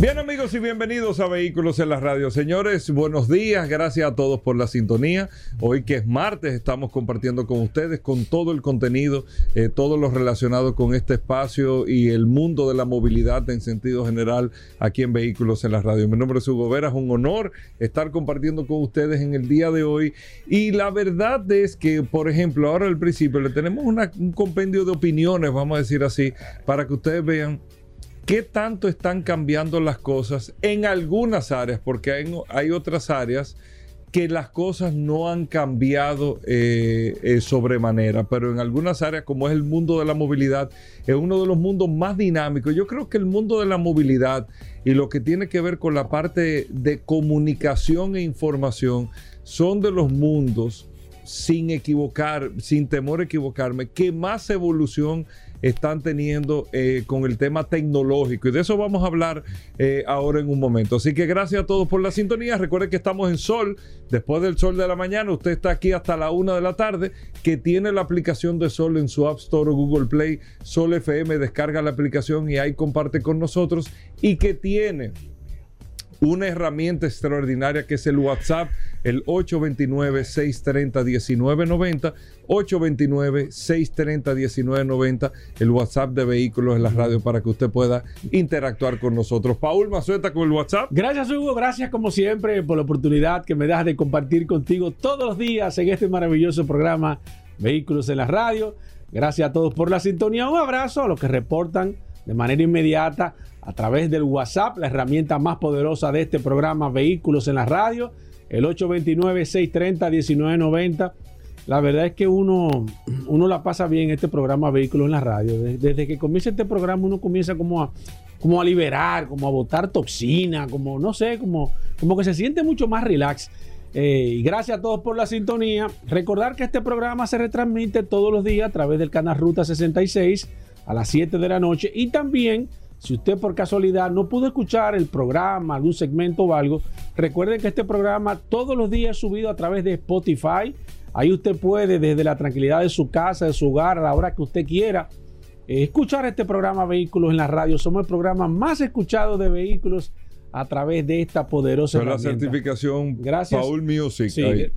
Bien amigos y bienvenidos a Vehículos en la Radio. Señores, buenos días, gracias a todos por la sintonía. Hoy que es martes estamos compartiendo con ustedes con todo el contenido, eh, todo lo relacionado con este espacio y el mundo de la movilidad en sentido general aquí en Vehículos en la Radio. Mi nombre es Hugo Vera, es un honor estar compartiendo con ustedes en el día de hoy. Y la verdad es que, por ejemplo, ahora al principio le tenemos un compendio de opiniones, vamos a decir así, para que ustedes vean ¿Qué tanto están cambiando las cosas en algunas áreas? Porque hay, otras áreas que las cosas no han cambiado eh, eh, sobremanera, pero en algunas áreas como es el mundo de la movilidad, es uno de los mundos más dinámicos. Yo creo que el mundo de la movilidad y lo que tiene que ver con la parte de comunicación e información son de los mundos, sin equivocar, sin temor a equivocarme, que más evolución están teniendo eh, con el tema tecnológico. Y de eso vamos a hablar eh, ahora en un momento. Así que gracias a todos por la sintonía. Recuerden que estamos en Sol. Después del Sol de la mañana, usted está aquí hasta la una de la tarde, que tiene la aplicación de Sol en su App Store o Google Play. Sol FM, descarga la aplicación y ahí comparte con nosotros. Y que tiene una herramienta extraordinaria que es el WhatsApp, el 829-630-1990, 829-630-1990, el WhatsApp de vehículos en la radio para que usted pueda interactuar con nosotros. Paul Mazueta con el WhatsApp. Gracias Hugo, gracias como siempre por la oportunidad que me das de compartir contigo todos los días en este maravilloso programa Vehículos en la radio. Gracias a todos por la sintonía. Un abrazo a los que reportan de manera inmediata a través del WhatsApp, la herramienta más poderosa de este programa Vehículos en la Radio, el 829-630-1990. La verdad es que uno, uno la pasa bien este programa Vehículos en la Radio. Desde que comienza este programa uno comienza como a, como a liberar, como a botar toxina, como no sé, como, como que se siente mucho más relax. Eh, y gracias a todos por la sintonía. Recordar que este programa se retransmite todos los días a través del canal Ruta 66 a las 7 de la noche y también si usted por casualidad no pudo escuchar el programa, algún segmento o algo, recuerden que este programa todos los días es subido a través de Spotify. Ahí usted puede desde la tranquilidad de su casa, de su hogar, a la hora que usted quiera, eh, escuchar este programa Vehículos en la radio. Somos el programa más escuchado de vehículos a través de esta poderosa la certificación gracias, Paul Music. Sí,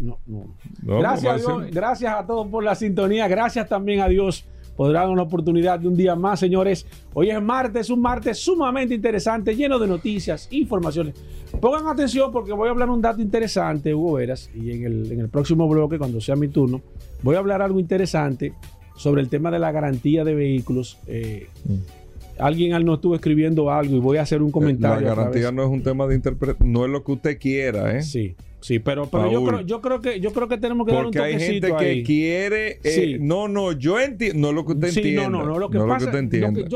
gracias, a gracias a todos por la sintonía. Gracias también a Dios podrán una oportunidad de un día más, señores. Hoy es martes, un martes sumamente interesante, lleno de noticias, informaciones. Pongan atención porque voy a hablar un dato interesante, Hugo Veras, y en el, en el próximo bloque, cuando sea mi turno, voy a hablar algo interesante sobre el tema de la garantía de vehículos. Eh, mm. Alguien no estuvo escribiendo algo y voy a hacer un comentario. La garantía no es un tema de interpretación, no es lo que usted quiera, ¿eh? Sí. Sí, pero, pero yo, creo, yo, creo que, yo creo que tenemos que dar un toquecito hay gente que quiere... Eh, no, no, yo entiendo... No lo que usted sí, No, no, no. Lo que pasa...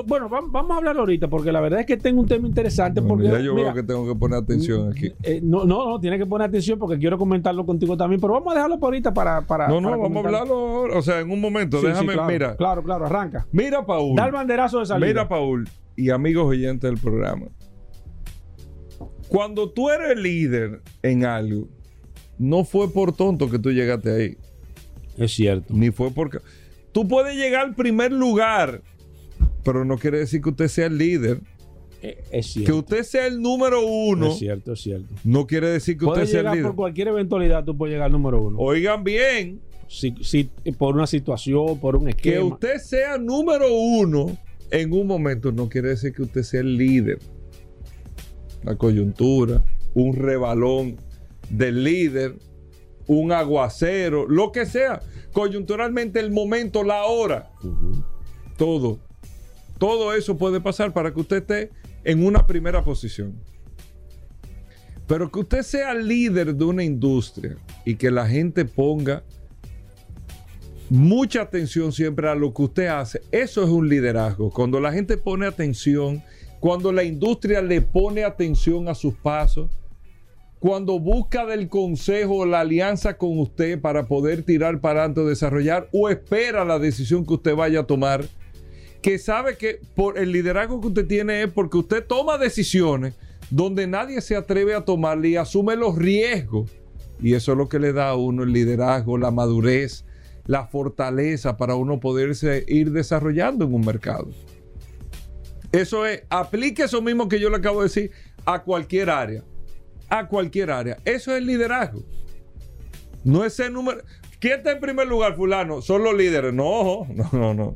bueno, vamos, a hablar ahorita porque la verdad es que tengo un tema interesante porque... Ya yo veo que tengo que poner atención aquí. Eh, no, no, no, tiene que poner atención porque quiero comentarlo contigo también, pero vamos a dejarlo por ahorita para... para no, no, vamos a hablarlo, o sea, en un momento. déjame, claro, mira. Claro, claro, arranca. Mira, Paul. Da el banderazo de salida. Mira, Paul, y amigos oyentes del programa. Cuando tú eres líder en algo no fue por tonto que tú llegaste ahí. Es cierto. Ni fue porque... Tú puedes llegar al primer lugar, pero no quiere decir que usted sea el líder. Eh, es cierto. Que usted sea el número uno. Es cierto, es cierto. No quiere decir que usted sea el líder. Por cualquier eventualidad tú puedes llegar al número uno. Oigan bien. Si, si, por una situación, por un esquema. Que usted sea número uno en un momento no quiere decir que usted sea el líder. La coyuntura, un rebalón del líder, un aguacero, lo que sea. Coyunturalmente el momento, la hora. Todo. Todo eso puede pasar para que usted esté en una primera posición. Pero que usted sea líder de una industria y que la gente ponga mucha atención siempre a lo que usted hace. Eso es un liderazgo. Cuando la gente pone atención, cuando la industria le pone atención a sus pasos, cuando busca del consejo la alianza con usted para poder tirar para adelante o desarrollar o espera la decisión que usted vaya a tomar, que sabe que por el liderazgo que usted tiene es porque usted toma decisiones donde nadie se atreve a tomarle y asume los riesgos. Y eso es lo que le da a uno el liderazgo, la madurez, la fortaleza para uno poderse ir desarrollando en un mercado. Eso es, aplique eso mismo que yo le acabo de decir a cualquier área. A cualquier área. Eso es liderazgo. No es el número. ¿Quién está en primer lugar, fulano? Son los líderes. No, no, no, no.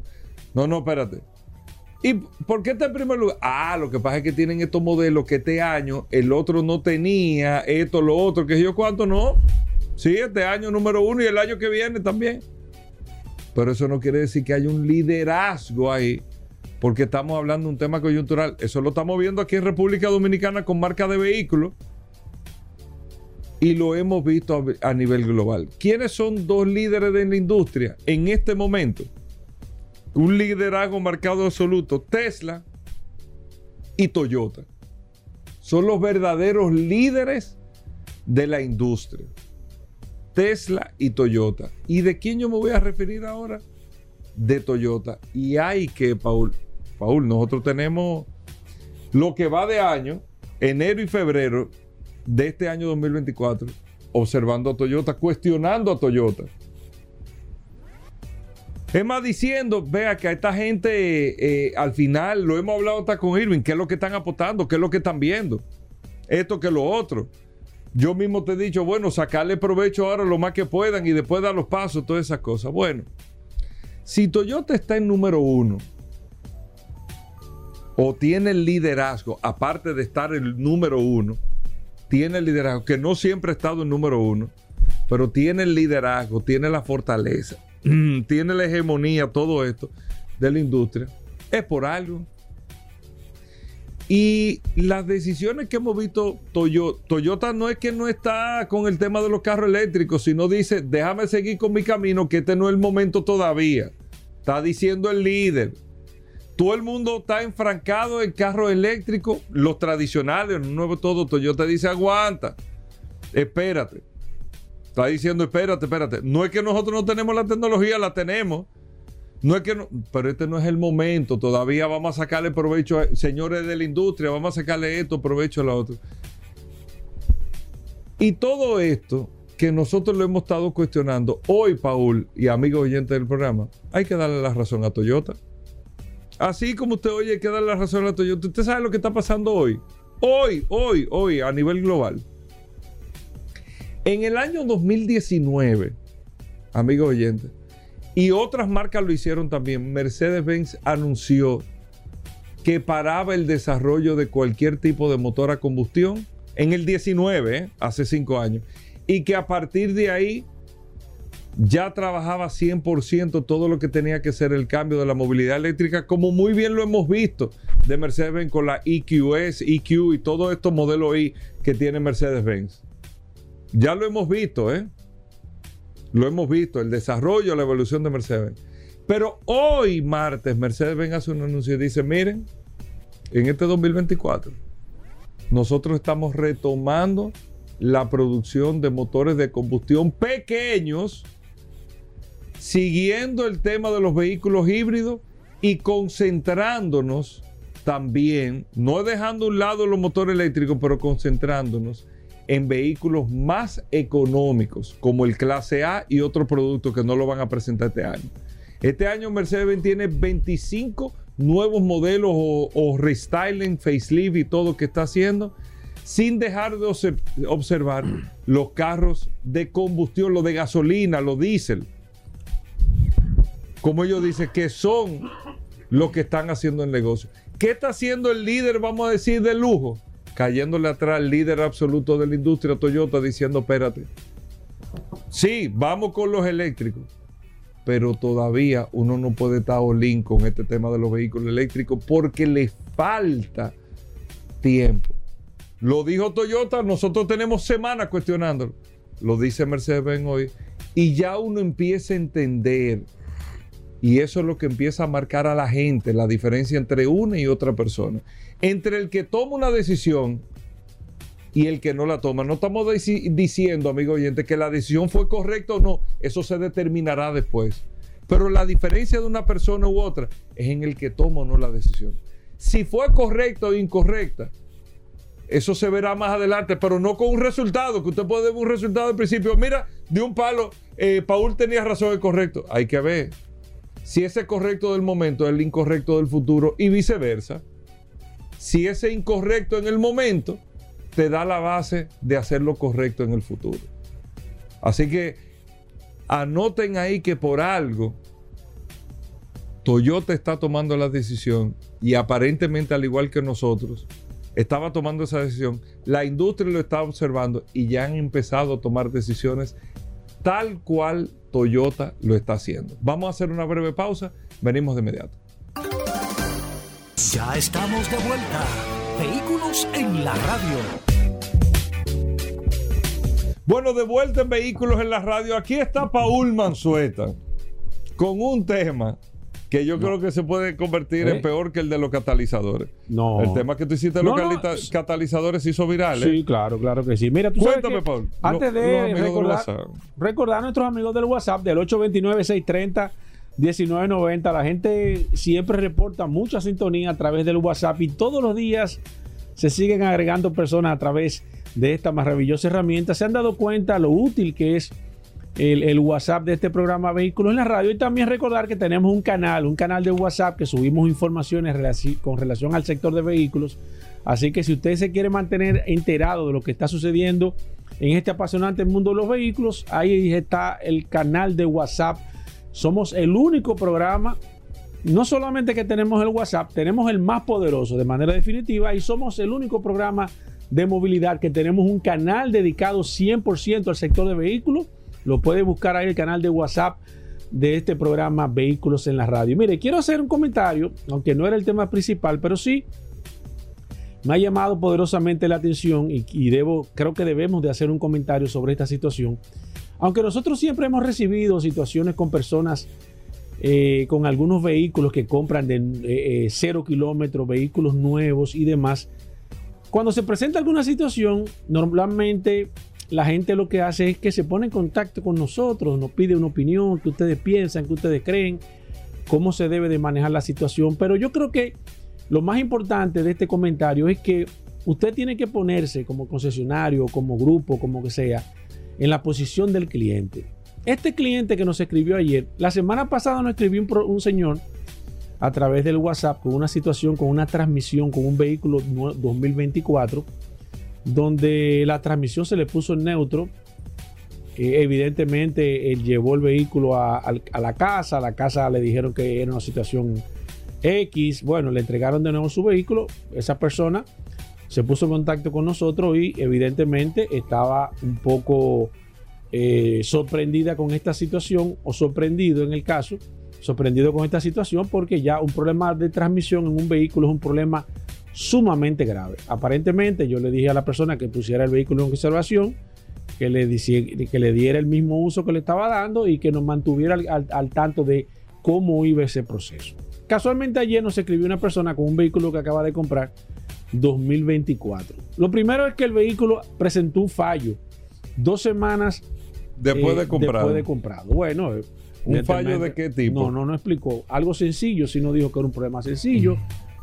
No, no, espérate. ¿Y por qué está en primer lugar? Ah, lo que pasa es que tienen estos modelos que este año el otro no tenía, esto, lo otro, que yo cuánto no. Sí, este año número uno y el año que viene también. Pero eso no quiere decir que haya un liderazgo ahí, porque estamos hablando de un tema coyuntural. Eso lo estamos viendo aquí en República Dominicana con marca de vehículos y lo hemos visto a, nivel global. ¿Quiénes son dos líderes de la industria en este momento? un liderazgo marcado absoluto, Tesla y Toyota. Son los verdaderos líderes de la industria. Tesla y Toyota. ¿Y de quién yo me voy a referir ahora? De Toyota. Y hay que, Paul, Paul, nosotros tenemos lo que va de año, enero y febrero de este año 2024, observando a Toyota, cuestionando a Toyota es más, diciendo, vea que a esta gente eh, al final lo hemos hablado hasta con Irving, qué es lo que están apostando, qué es lo que están viendo, esto que lo otro. Yo mismo te he dicho, bueno, sacarle provecho ahora lo más que puedan y después dar los pasos, todas esas cosas. Bueno, si Toyota está en número uno o tiene el liderazgo, aparte de estar el número uno, tiene el liderazgo, que no siempre ha estado en número uno, pero tiene el liderazgo, tiene la fortaleza tiene la hegemonía, todo esto de la industria, es por algo. Y las decisiones que hemos visto, Toyota, no es que no está con el tema de los carros eléctricos, sino dice, déjame seguir con mi camino, que este no es el momento todavía. Está diciendo el líder. Todo el mundo está enfrancado en carros eléctricos, los tradicionales, nuevo todo. Toyota dice, aguanta, espérate. Está diciendo, espérate, espérate. No es que nosotros no tenemos la tecnología, la tenemos. No es que no, pero este no es el momento. Todavía vamos a sacarle provecho, a, señores de la industria, vamos a sacarle esto, provecho a la otra. Y todo esto que nosotros lo hemos estado cuestionando hoy, Paul y amigos oyentes del programa, hay que darle la razón a Toyota. Así como usted oye, hay que darle la razón a Toyota. Usted sabe lo que está pasando hoy. Hoy, hoy, hoy, a nivel global. En el año 2019, amigos oyentes, y otras marcas lo hicieron también, Mercedes-Benz anunció que paraba el desarrollo de cualquier tipo de motor a combustión en el 19, ¿eh? hace cinco años, y que a partir de ahí ya trabajaba 100% todo lo que tenía que ser el cambio de la movilidad eléctrica, como muy bien lo hemos visto de Mercedes-Benz con la EQS, EQ y todos estos modelos I que tiene Mercedes-Benz. Ya lo hemos visto, ¿eh? Lo hemos visto, el desarrollo, la evolución de Mercedes. Pero hoy, martes, Mercedes-Benz hace un anuncio y dice, miren, en este 2024, nosotros estamos retomando la producción de motores de combustión pequeños, siguiendo el tema de los vehículos híbridos y concentrándonos también, no dejando a un lado los motores eléctricos, pero concentrándonos en vehículos más económicos, como el clase A y otros productos que no lo van a presentar este año. Este año Mercedes-Benz tiene 25 nuevos modelos o, restyling, facelift y todo que está haciendo, sin dejar de observar los carros de combustión, los de gasolina, los diésel. Como ellos dicen, que son los que están haciendo el negocio. ¿Qué está haciendo el líder, vamos a decir, de lujo? cayéndole atrás al líder absoluto de la industria Toyota diciendo, espérate, sí, vamos con los eléctricos, pero todavía uno no puede estar all con este tema de los vehículos eléctricos porque le falta tiempo. Lo dijo Toyota, nosotros tenemos semanas cuestionándolo. Lo dice Mercedes-Benz hoy Y ya uno empieza a entender, y eso es lo que empieza a marcar a la gente, la diferencia entre una y otra persona. Entre el que toma una decisión y el que no la toma. No estamos diciendo, amigo oyente, que la decisión fue correcta o no. Eso se determinará después. Pero la diferencia de una persona u otra es en el que toma o no la decisión. Si fue correcta o incorrecta, eso se verá más adelante, pero no con un resultado, que usted puede ver un resultado al principio. Mira, de un palo, eh, Paul tenía razón, es correcto. Hay que ver si ese correcto del momento es el incorrecto del futuro y viceversa. Si ese incorrecto en el momento te da la base de hacer lo correcto en el futuro. Así que anoten ahí que por algo Toyota está tomando la decisión y aparentemente al igual que nosotros estaba tomando esa decisión, la industria lo está observando y ya han empezado a tomar decisiones tal cual Toyota lo está haciendo. Vamos a hacer una breve pausa, venimos de inmediato. Ya estamos de vuelta. Vehículos en la radio. Bueno, de vuelta en Vehículos en la Radio, aquí está Paul Manzueta con un tema que yo creo que se puede convertir ¿Eh? en peor que el de los catalizadores. No. El tema que tú hiciste de los no. catalizadores hizo viral. ¿eh? Sí, claro, claro que sí. Mira, tú sabes Cuéntame, que Paul. Antes de recordar, recordar a nuestros amigos del WhatsApp del 829-630-1990. La gente siempre reporta mucha sintonía a través del WhatsApp y todos los días se siguen agregando personas a través de esta maravillosa herramienta. Se han dado cuenta lo útil que es el, WhatsApp de este programa Vehículos en la Radio y también recordar que tenemos un canal, un canal de WhatsApp que subimos informaciones con relación al sector de vehículos. Así que si usted se quiere mantener enterado de lo que está sucediendo en este apasionante mundo de los vehículos, ahí está el canal de WhatsApp. Somos el único programa, no solamente que tenemos el WhatsApp, tenemos el más poderoso de manera definitiva y somos el único programa de movilidad que tenemos un canal dedicado 100% al sector de vehículos. Lo puede buscar ahí el canal de WhatsApp de este programa Vehículos en la Radio. Mire, quiero hacer un comentario, aunque no era el tema principal, pero sí me ha llamado poderosamente la atención y, y debo, creo que debemos de hacer un comentario sobre esta situación. Aunque nosotros siempre hemos recibido situaciones con personas eh, con algunos vehículos que compran de eh, eh, cero kilómetros, vehículos nuevos y demás. Cuando se presenta alguna situación, normalmente la gente lo que hace es que se pone en contacto con nosotros, nos pide una opinión, que ustedes piensan, que ustedes creen, cómo se debe de manejar la situación. Pero yo creo que lo más importante de este comentario es que usted tiene que ponerse como concesionario, como grupo, como que sea, en la posición del cliente. Este cliente que nos escribió ayer, la semana pasada nos escribió un, un señor a través del WhatsApp con una situación, con una transmisión, con un vehículo nue- 2024, donde la transmisión se le puso en neutro. Eh, evidentemente, él llevó el vehículo a, la casa, a la casa le dijeron que era una situación X, bueno, le entregaron de nuevo su vehículo, esa persona se puso en contacto con nosotros y evidentemente estaba un poco eh, sorprendida con esta situación o sorprendido en el caso, sorprendido con esta situación porque ya un problema de transmisión en un vehículo es un problema sumamente grave. Aparentemente yo le dije a la persona que pusiera el vehículo en conservación, que le, dici- que le diera el mismo uso que le estaba dando y que nos mantuviera al, al- al tanto de cómo iba ese proceso. Casualmente ayer nos escribió una persona con un vehículo que acaba de comprar 2024. Lo primero es que el vehículo presentó un fallo dos semanas Después eh, de comprar. Después de comprado. Bueno, eh, ¿Un fallo de qué tipo? No, no, no explicó. Algo sencillo, sino dijo que era un problema sencillo.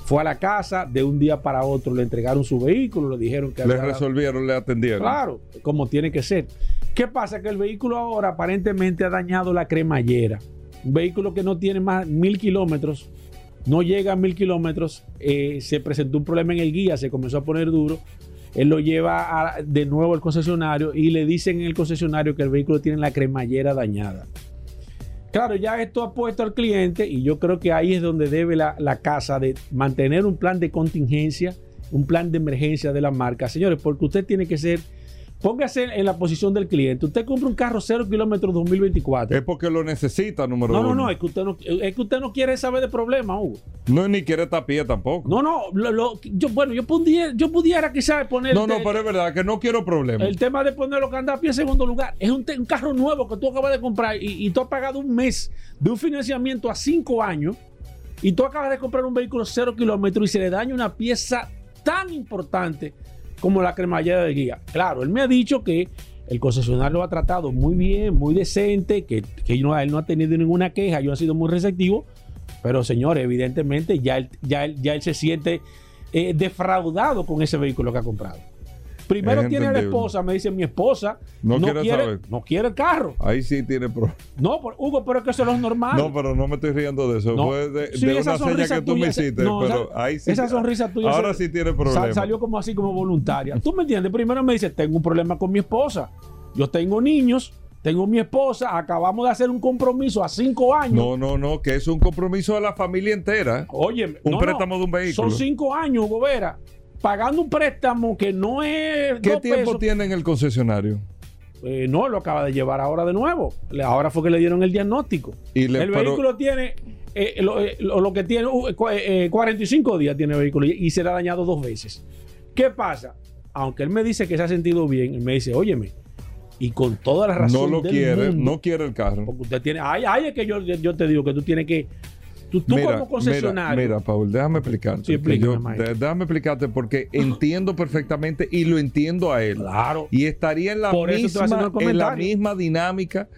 Fue a la casa, de un día para otro le entregaron su vehículo, le dijeron que Le resolvieron, le atendieron. Claro, como tiene que ser. ¿Qué pasa? Que el vehículo ahora aparentemente ha dañado la cremallera. Un vehículo que no tiene más mil kilómetros, no llega a mil kilómetros, eh, se presentó un problema en el guía, se comenzó a poner duro. Él lo lleva a- de nuevo al concesionario y le dicen en el concesionario que el vehículo tiene la cremallera dañada. Claro, ya esto ha puesto al cliente y yo creo que ahí es donde debe la, la casa de mantener un plan de contingencia, un plan de emergencia de la marca. Señores, porque usted tiene que ser póngase en la posición del cliente. Usted compra un carro 0 kilómetros 2024. Es porque lo necesita, número No, uno. no, no, es que usted no, es que usted no quiere saber de problemas, Hugo. No, ni quiere tapía tampoco. No, no, lo- lo- yo, bueno, yo pudiera, yo pudiera quizás poner no, no, pero es verdad que no quiero problemas. el tema de poner los candapios en segundo lugar. Es un carro nuevo que tú acabas de comprar y, y tú has pagado un mes de un financiamiento a cinco años y tú acabas de comprar un vehículo 0 kilómetros y se le daña una pieza tan importante como la cremallera de guía. Claro, él me ha dicho que el concesionario lo ha tratado muy bien, muy decente, que, que no- él no ha tenido ninguna queja, yo ha sido muy receptivo, pero señores, evidentemente ya él, ya él, ya él se siente eh, defraudado con ese vehículo que ha comprado. Primero Es tiene a la esposa, me dice mi esposa, No no, quiere quiere, saber. no quiere el carro. Ahí sí tiene problemas. No, por- Hugo, pero es que eso no es normal. No, pero no me estoy riendo de eso. No. Fue de, Sí, de esa una seña que tú me hiciste. no, pero esa- ahí sí. esa sonrisa tuya Ahora se- sí tiene problemas. salió como así como voluntaria. ¿Tú me entiendes? Primero me dice, tengo un problema con mi esposa. Yo tengo niños, tengo mi esposa, acabamos de hacer un compromiso a cinco años. No, no, no, que es un compromiso de la familia entera. Oye, Un préstamo de un vehículo. Son cinco años, Hugo Vera, pagando un préstamo que no es. ¿Qué tiempo pesos. tiene en el concesionario? Eh, no, lo acaba de llevar ahora de nuevo. Ahora fue que le dieron el diagnóstico. Y le- el pero- vehículo tiene. eh, lo, eh, lo- que tiene, uh, cua- eh, 45 días tiene el vehículo y, y se le ha dañado dos veces. ¿Qué pasa? Aunque él me dice que se ha sentido bien, él me dice, óyeme, y con toda la razón. No lo del quiere, mundo, no quiere el carro. Porque usted tiene. Ay, ay, es que yo, yo te digo que tú tienes que. Tú, tú Mira, como concesionario. Mira, mira, Paul, déjame explicarte. Sí, yo- déjame explicarte porque entiendo perfectamente y lo entiendo a él. Claro. Y estaría en la, Por misma, en la misma dinámica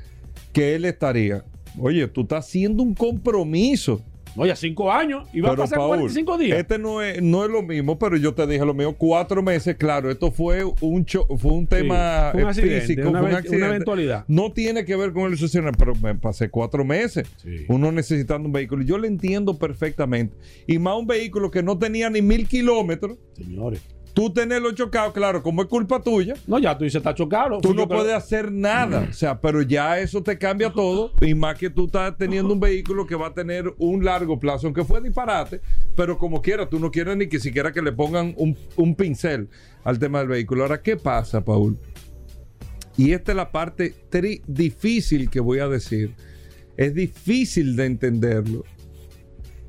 que él estaría. Oye, tú estás haciendo un compromiso. Oye, cinco años y va a pasar Paul, 45 días. Este no es, no es lo mismo, pero yo te dije lo mío, cuatro meses, claro, esto fue un cho- fue un tema fue un accidente, físico, una fue un event- una accidente. eventualidad. No tiene que ver con el suceso, pero me pasé cuatro meses. Sí. Uno necesitando un vehículo. Yo lo entiendo perfectamente. Y más un vehículo que no tenía ni mil kilómetros, Señores. Tú tenerlo chocado, claro, como es culpa tuya, No, ya tú dices, está chocado. Tú yo no puedes hacer nada, o sea, pero ya eso te cambia todo y más que tú estás teniendo un vehículo que va a tener un largo plazo, aunque fue disparate, pero como quiera, tú no quieres ni que siquiera que le pongan un, un pincel al tema del vehículo. Ahora, ¿qué pasa, Paul? Y esta es la parte tri- difícil que voy a decir. Es difícil de entenderlo,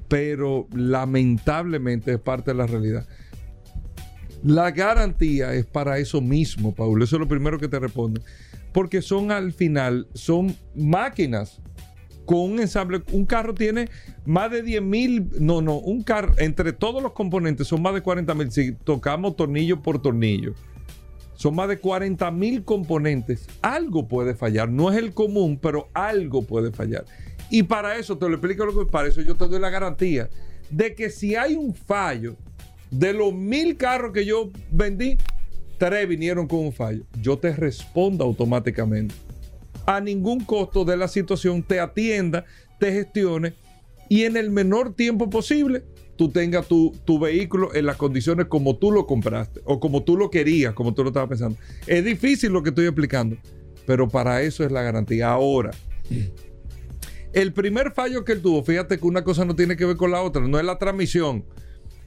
pero lamentablemente es parte de la realidad. La garantía es para eso mismo, Paul. Eso es lo primero que te responde. Porque son al final, son máquinas con un ensamble. Un carro tiene más de 10 mil, no, no, un carro, entre todos los componentes son más de 40 mil. Si tocamos tornillo por tornillo, son más de 40 mil componentes. Algo puede fallar. No es el común, pero algo puede fallar. Y para eso, te lo explico lo que para eso yo te doy la garantía de que si hay un fallo, de los mil carros que yo vendí, tres vinieron con un fallo. Yo te respondo automáticamente. A ningún costo de la situación te atienda, te gestione y en el menor tiempo posible tú tengas tu, tu vehículo en las condiciones como tú lo compraste o como tú lo querías, como tú lo estabas pensando. Es difícil lo que estoy explicando, pero para eso es la garantía. Ahora, el primer fallo que él tuvo, fíjate que una cosa no tiene que ver con la otra, no es la transmisión.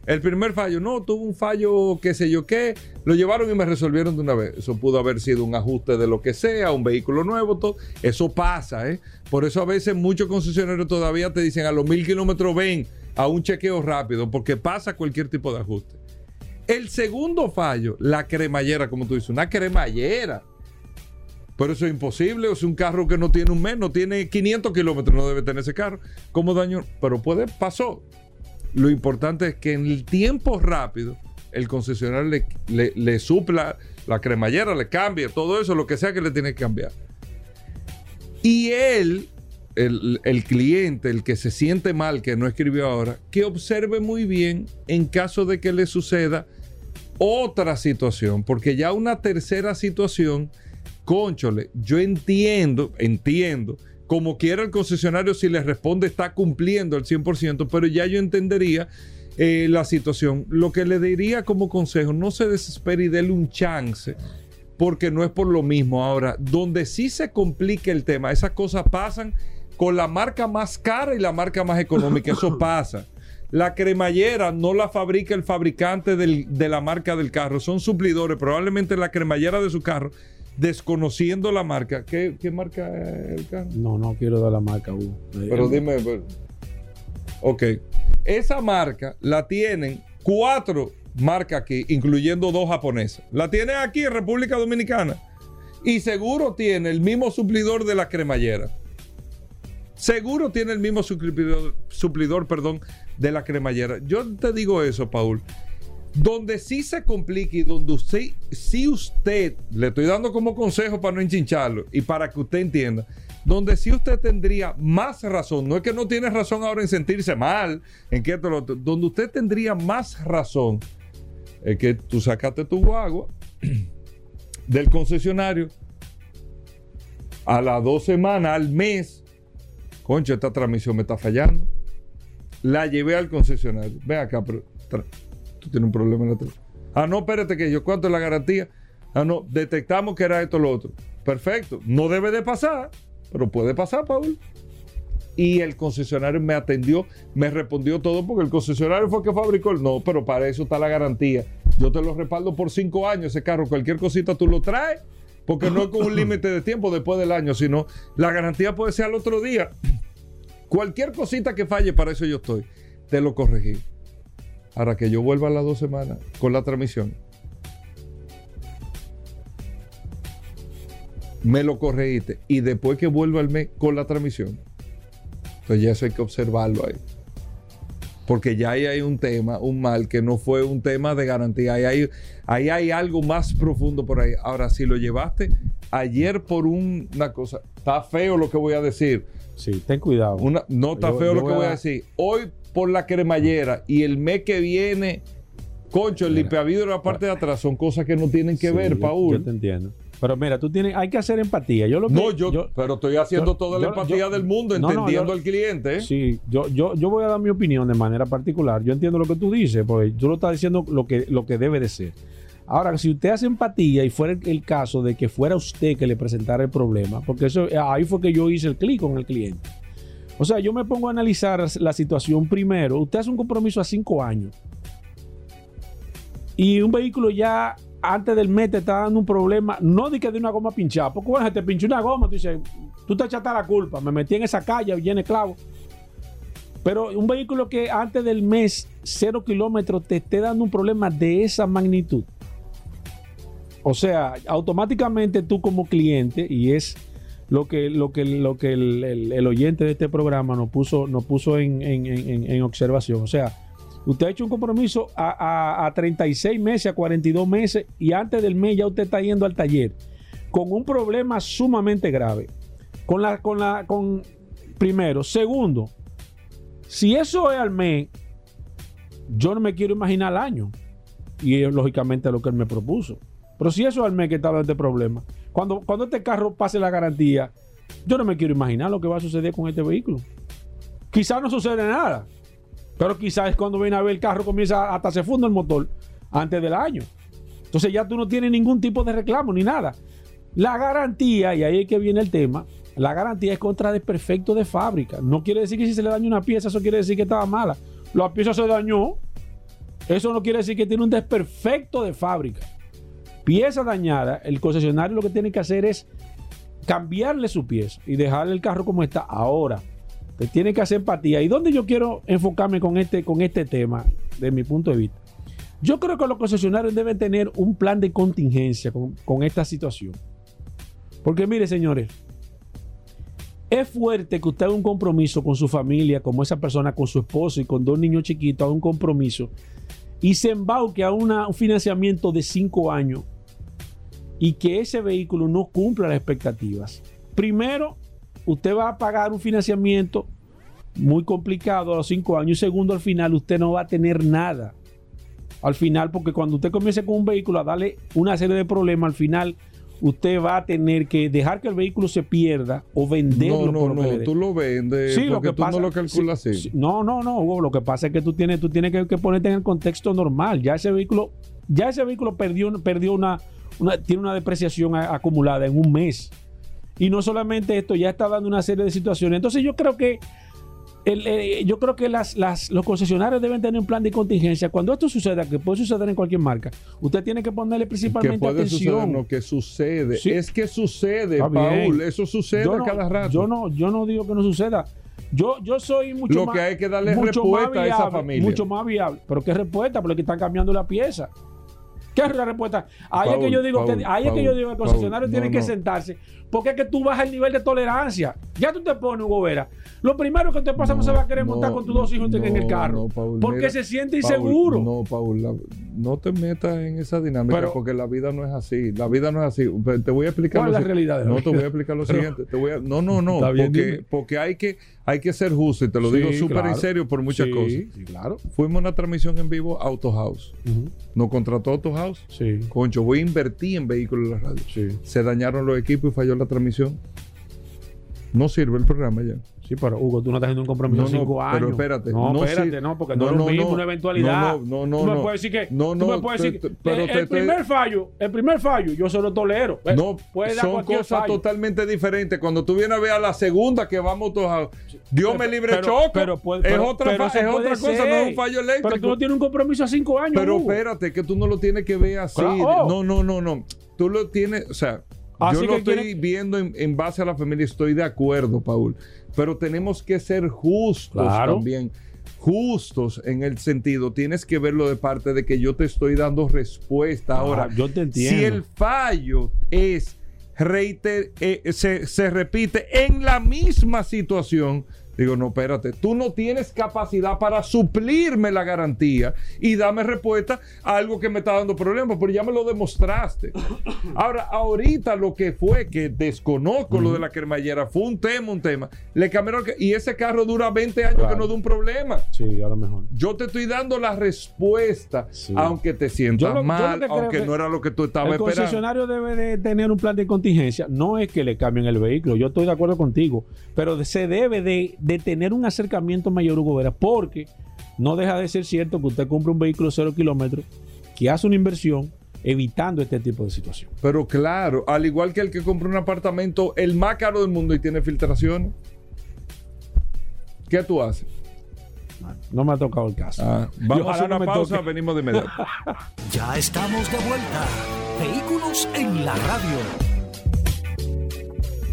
El primer fallo, no, tuvo un fallo, qué sé yo qué, lo llevaron y me resolvieron de una vez. Eso pudo haber sido un ajuste de lo que sea, un vehículo nuevo, todo. Eso pasa, ¿eh? Por eso a veces muchos concesionarios todavía te dicen a los mil kilómetros ven a un chequeo rápido, porque pasa cualquier tipo de ajuste. El segundo fallo, la cremallera, como tú dices, una cremallera. Pero eso es imposible. O sea, un carro que no tiene un mes, no tiene 500 kilómetros, no debe tener ese carro. ¿Cómo daño? Pero puede, pasó. Lo importante es que en el tiempo rápido, el concesionario le, supla la cremallera, le cambie todo eso, lo que sea que le tiene que cambiar. Y él, el, el cliente, el que se siente mal, que no escribió ahora, que observe muy bien en caso de que le suceda otra situación, porque ya una tercera situación, conchole, yo entiendo, entiendo, como quiera el concesionario, si le responde está cumpliendo al 100%, pero ya yo entendería eh, la situación. Lo que le diría como consejo, no se desespere y déle un chance, porque no es por lo mismo. Ahora, donde sí se complica el tema, esas cosas pasan con la marca más cara y la marca más económica, eso pasa. La cremallera no la fabrica el fabricante del- de la marca del carro, son suplidores. Probablemente la cremallera de su carro, desconociendo la marca. ¿Qué, qué marca es el carro? No, no quiero dar la marca, Hugo. Pero dime. pues, Ok. Esa marca la tienen cuatro marcas aquí, incluyendo dos japonesas. La tienen aquí en República Dominicana. Y seguro tiene el mismo suplidor de la cremallera. Seguro tiene el mismo suplidor, suplidor, perdón, de la cremallera. Yo te digo eso, Paul. Donde sí se complica y donde usted, si usted, le estoy dando como consejo para no enchincharlo y para que usted entienda, donde sí usted tendría más razón, no es que no tiene razón ahora en sentirse mal, en que lo otro, donde usted tendría más razón, es que tú sacaste tu guagua del concesionario a las dos semanas, al mes, concho, esta transmisión me está fallando. La llevé al concesionario. Ven acá, pero tú tienes un problema en la tele. Ah, no, espérate que yo, ¿cuánto es la garantía? Ah, no, detectamos que era esto o lo otro. Perfecto. No debe de pasar, pero puede pasar, Paul. Y el concesionario me atendió, me respondió todo porque el concesionario fue el que fabricó el. No, pero para eso está la garantía. Yo te lo respaldo por cinco años ese carro. Cualquier cosita tú lo traes, porque no es con un límite de tiempo después del año, sino la garantía puede ser al otro día. Cualquier cosita que falle, para eso yo estoy. Te lo corregí. Ahora que yo vuelva a las dos semanas con la transmisión. Me lo corregiste. Y después que vuelva al mes con la transmisión. Entonces ya eso hay que observarlo ahí. Porque ya ahí hay un tema, un mal, que no fue un tema de garantía. Ahí hay, ahí hay algo más profundo por ahí. Ahora, si lo llevaste ayer por un- una cosa, está feo lo que voy a decir. Sí, ten cuidado. Una, no está Yo- feo lo que voy a a- decir. Hoy por la cremallera y el mes que viene, concho, el limpiavidrio la parte de atrás son cosas que no tienen que Sí, ver, Paul. Yo te entiendo. Pero mira, tú tienes, hay que hacer empatía. Yo lo que- no, yo, pero estoy haciendo yo- toda la yo- empatía del mundo, no, entendiendo al cliente. ¿eh? Sí, yo, yo, yo voy a dar mi opinión de manera particular. Yo entiendo lo que tú dices, porque tú lo estás diciendo lo que, lo que debe de ser. Ahora, si usted hace empatía y fuera el, el caso de que fuera usted que le presentara el problema, porque eso ahí fue que yo hice el clic con el cliente. O sea, yo me pongo a analizar la situación primero. Usted hace un compromiso a cinco años y un vehículo ya antes del mes te está dando un problema, no de que de una goma pinchada, porque bueno, te pinchó una goma, tú dices, tú te echaste la culpa, me metí en esa calle llena de clavos. Pero un vehículo que antes del mes, cero kilómetros, te esté dando un problema de esa magnitud. O sea, automáticamente tú como cliente, y es lo que, lo que, lo que el, el- el oyente de este programa nos puso, nos puso en, observación. O sea, usted ha hecho un compromiso a, a- a 36 meses, a 42 meses, y antes del mes ya usted está yendo al taller con un problema sumamente grave. Con la, con la, con, primero. Segundo, si eso es al mes, yo no me quiero imaginar al año. Y es lógicamente lo que él me propuso. Pero si eso es al mes que estaba este problema, cuando, cuando este carro pase la garantía, yo no me quiero imaginar lo que va a suceder con este vehículo. Quizás no sucede nada, pero quizás es cuando viene a ver el carro comienza hasta se funda el motor antes del año. Entonces ya tú no tienes ningún tipo de reclamo ni nada. La garantía, y ahí es que viene el tema, la garantía es contra desperfecto de fábrica. No quiere decir que si se le dañó una pieza, eso quiere decir que estaba mala. La pieza se dañó. Eso no quiere decir que tiene un desperfecto de fábrica. Pieza dañada, el concesionario lo que tiene que hacer es cambiarle su pieza y dejarle el carro como está ahora. Tiene que hacer empatía. ¿Y dónde yo quiero enfocarme con este, con este tema, de mi punto de vista? Yo creo que los concesionarios deben tener un plan de contingencia con, esta situación. Porque mire, señores, es fuerte que usted haga un compromiso con su familia, como esa persona con su esposo y con dos niños chiquitos, haga un compromiso y se embauque a un financiamiento de cinco años y que ese vehículo no cumpla las expectativas. Primero, usted va a pagar un financiamiento muy complicado a los cinco años y segundo, al final usted no va a tener nada. Al final, porque cuando usted comience con un vehículo a darle una serie de problemas, al final usted va a tener que dejar que el vehículo se pierda o venderlo. No, no, por lo no, tú lo vendes Sí, lo que tú pasa, no lo calculas sí, así. sí, no, no, no, Hugo, lo que pasa es que tú tienes, tú tienes que, que ponerte en el contexto normal. Ya ese vehículo, ya ese vehículo perdió, perdió una, una- tiene una depreciación a- acumulada en un mes. Y no solamente esto, ya está dando una serie de situaciones. Entonces yo creo que el, eh, yo creo que las, las, los concesionarios deben tener un plan de contingencia. Cuando esto suceda, que puede suceder en cualquier marca, usted tiene que ponerle que principalmente puede suceder, atención. no, que sucede. Sí. Es que sucede, Paul. Eso sucede a cada rato. Yo no, yo no digo que no suceda. Yo, yo soy mucho Lo más. que hay que darle respuesta más a esa viable, familia. Mucho más viable. Pero ¿qué respuesta? Porque están cambiando la pieza. ¿Qué es la respuesta? Ahí es que yo digo Paul, que ahí es que yo digo que el concesionario Paul, tiene no, que no. sentarse. Porque es que tú bajas el nivel de tolerancia. Ya tú te pones, Hugo Vera. Lo primero que te pasa no, No, se va a querer no, montar con tus dos hijos en el carro. no, Paul, porque mira, se siente Paul, inseguro. no, Paul, la- no te metas en esa dinámica Pero- porque la vida no es así. La vida no es así. Te voy a explicar ¿Cuál lo es la si- realidad de la No, te voy a explicar lo Pero- siguiente. Te voy a- no, no, no. Bien, porque hay que, hay que ser justo y te lo Sí, digo súper en serio por muchas Sí, cosas. Sí, claro. Fuimos a una transmisión en vivo a Auto House. Nos contrató Auto House. Sí. Concho, voy a invertir en vehículos en la radio. Sí. Se dañaron los equipos y falló la transmisión. No sirve el programa ya. Sí, pero Hugo, tú no estás haciendo un compromiso No, de no, cinco años. pero espérate, No, no, espérate, no, porque No, no, es lo mismo una eventualidad. No, no, no, Tú me no. puedes decir que. No, tú no, me puedes te- decir te- que pero el, te el estoy- primer fallo, el primer fallo, yo se lo tolero. No, puede dar son cosas fallo. totalmente diferentes. Cuando tú vienes a ver a la segunda que vamos todos a... Dios me libre pero- choco. pero es otra, es otra cosa, ser. no es un fallo eléctrico. Pero tú no tienes un compromiso a cinco años. Pero Hugo. espérate, que tú no lo tienes que ver así. Claro. No, no, no, no. Tú lo tienes, o sea, Así yo lo que estoy viendo en, en base a la familia, estoy de acuerdo, Paul. Pero tenemos que ser justos Claro. también. Justos en el sentido, tienes que verlo de parte de que yo te estoy dando respuesta. Ahora, Ah, yo te entiendo. si el fallo es reiter- eh, se, se repite en la misma situación, digo, no, espérate, tú no tienes capacidad para suplirme la garantía y dame respuesta a algo que me está dando problemas, pero ya me lo demostraste. Ahora, ahorita lo que fue que desconozco lo de la cremallera fue un tema, un tema. Le cambiaron y ese carro dura 20 años Claro. que no da un problema. Sí, a lo mejor. Yo te estoy dando la respuesta, Sí. aunque te sientas lo- mal, aunque que no era lo que tú estabas El esperando. concesionario debe de tener un plan de contingencia. No es que le cambien el vehículo, yo estoy de acuerdo contigo, pero se debe de, de tener un acercamiento mayor, Hugo Vera, porque no deja de ser cierto que usted compra un vehículo cero kilómetros, que hace una inversión evitando este tipo de situación. Pero claro, al igual que el que compra un apartamento el más caro del mundo y tiene filtraciones, ¿qué tú haces? No me ha tocado el caso. Ah, vamos ojalá a una no pausa, toque. venimos de inmediato. Ya estamos de vuelta. Vehículos en la radio.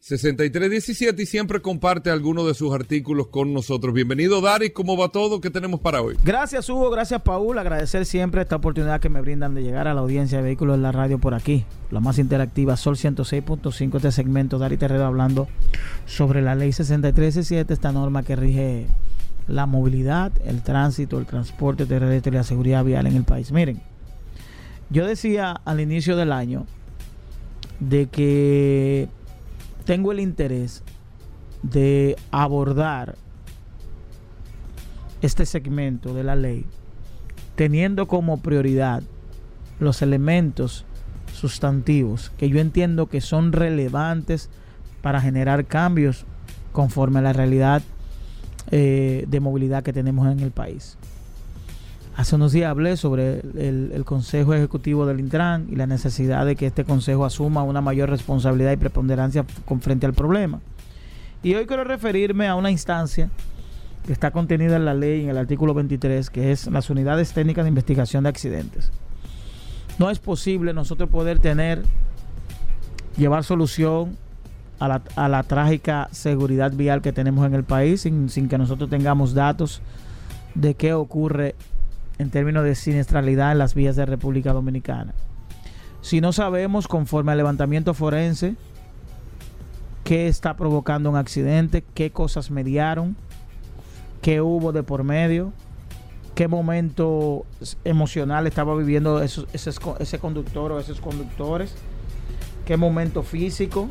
6317 y siempre comparte algunos de sus artículos con nosotros. Bienvenido Daris, ¿cómo va todo? ¿Qué tenemos para hoy? Gracias Hugo, gracias Paul, agradecer siempre esta oportunidad que me brindan de llegar a la audiencia de vehículos en la radio por aquí, la más interactiva, Sol 106.5, este segmento, Dari Terrero hablando sobre la ley 6317, esta norma que rige la movilidad, el tránsito, el transporte terrestre y la seguridad vial en el país. Miren, yo decía al inicio del año de que tengo el interés de abordar este segmento de la ley teniendo como prioridad los elementos sustantivos que yo entiendo que son relevantes para generar cambios conforme a la realidad eh, de movilidad que tenemos en el país. Hace unos días hablé sobre el, Consejo Ejecutivo del Intran y la necesidad de que este Consejo asuma una mayor responsabilidad y preponderancia con frente al problema. Y hoy quiero referirme a una instancia que está contenida en la ley, en el artículo 23, que es las unidades técnicas de investigación de accidentes. No es posible nosotros poder tener, llevar solución a la, trágica seguridad vial que tenemos en el país sin que nosotros tengamos datos de qué ocurre en términos de siniestralidad en las vías de República Dominicana. Si no sabemos, conforme al levantamiento forense, qué está provocando un accidente, qué cosas mediaron, qué hubo de por medio, qué momento emocional estaba viviendo esos- ese, ese conductor o esos conductores, qué momento físico,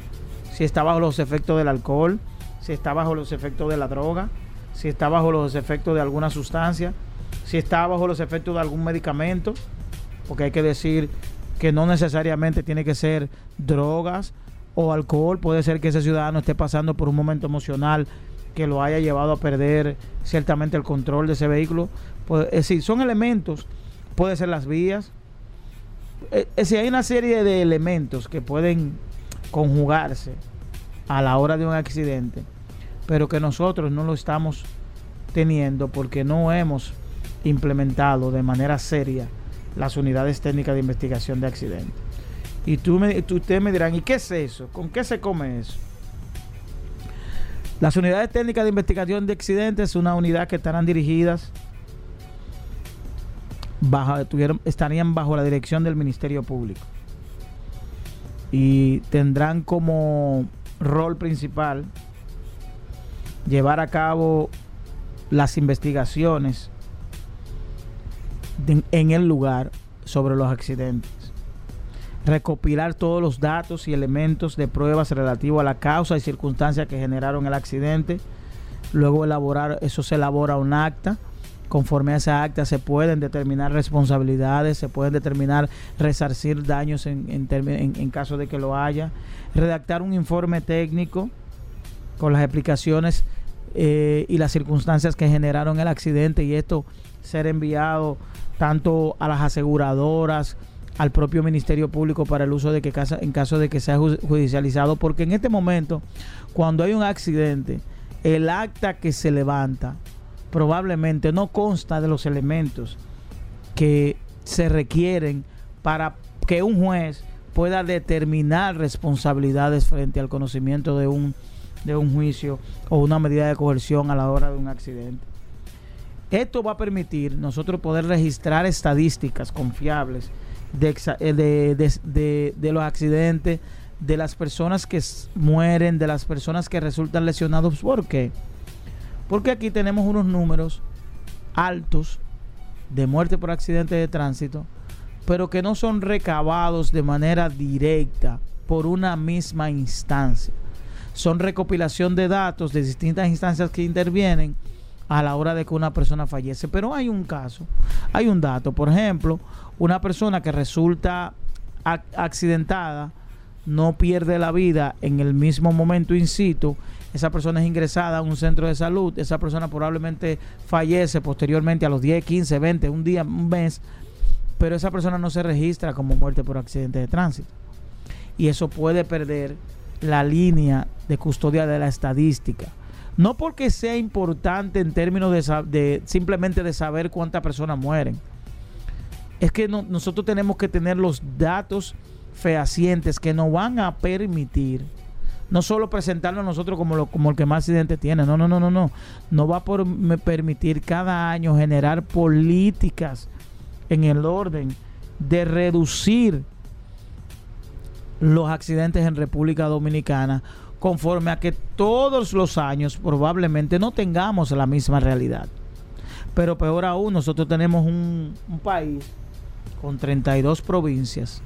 si está bajo los efectos del alcohol, si está bajo los efectos de la droga, si está bajo los efectos de alguna sustancia, si está bajo los efectos de algún medicamento, porque hay que decir que no necesariamente tiene que ser drogas o alcohol, puede ser que ese ciudadano esté pasando por un momento emocional que lo haya llevado a perder ciertamente el control de ese vehículo. Pues, es decir, son elementos, puede ser las vías. Es decir, hay una serie de elementos que pueden conjugarse a la hora de un accidente, pero que nosotros no lo estamos teniendo porque no hemos implementado de manera seria las unidades técnicas de investigación de accidentes. Y tú me, ustedes me dirán, ¿y qué es eso? ¿Con qué se come eso? Las unidades técnicas de investigación de accidentes es una unidad que estarán dirigidas bajo, estarían bajo la dirección del Ministerio Público y tendrán como rol principal llevar a cabo las investigaciones en el lugar sobre los accidentes. Recopilar todos los datos y elementos de pruebas relativos a la causa y circunstancias que generaron el accidente. Luego elaborar, eso se elabora un acta. Conforme a esa acta se pueden determinar responsabilidades, se pueden determinar resarcir daños en, en caso de que lo haya. Redactar un informe técnico con las explicaciones eh, y las circunstancias que generaron el accidente y esto ser enviado tanto a las aseguradoras, al propio Ministerio Público para el uso de que en caso de que sea judicializado, porque en este momento, cuando hay un accidente, el acta que se levanta probablemente no consta de los elementos que se requieren para que un juez pueda determinar responsabilidades frente al conocimiento de un de un juicio o una medida de coerción a la hora de un accidente. Esto va a permitir nosotros poder registrar estadísticas confiables de, eh, los accidentes, de las personas que mueren, de las personas que resultan lesionados. ¿Por qué? Porque aquí tenemos unos números altos de muerte por accidente de tránsito, pero que no son recabados de manera directa por una misma instancia son recopilación de datos de distintas instancias que intervienen a la hora de que una persona fallece. Pero hay un caso, hay un dato. Por ejemplo, una persona que resulta accidentada no pierde la vida en el mismo momento in situ. Esa persona es ingresada a un centro de salud. Esa persona probablemente fallece posteriormente a los 10, 15, 20, un día, un mes. Pero esa persona no se registra como muerte por accidente de tránsito. Y eso puede perder la línea de custodia de la estadística. No porque sea importante en términos de, simplemente de saber cuántas personas mueren. Es que nosotros tenemos que tener los datos fehacientes que nos van a permitir no solo presentarnos nosotros como, el que más accidentes tiene, no, no, no, no, no. No va a permitir cada año generar políticas en el orden de reducir los accidentes en República Dominicana conforme a que todos los años probablemente no tengamos la misma realidad. Pero peor aún, nosotros tenemos un, país con 32 provincias,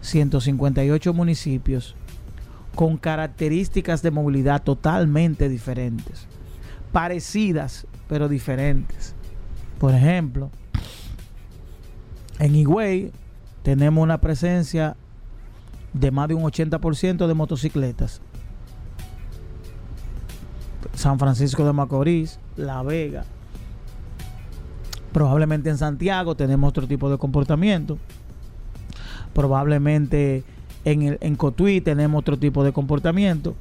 158 municipios, con características de movilidad totalmente diferentes, parecidas pero diferentes. Por ejemplo, en Higüey tenemos una presencia de más de un 80% de motocicletas. San Francisco de Macorís, La Vega. Probablemente en Santiago tenemos otro tipo de comportamiento. Probablemente en, el, en Cotuí tenemos otro tipo de comportamiento.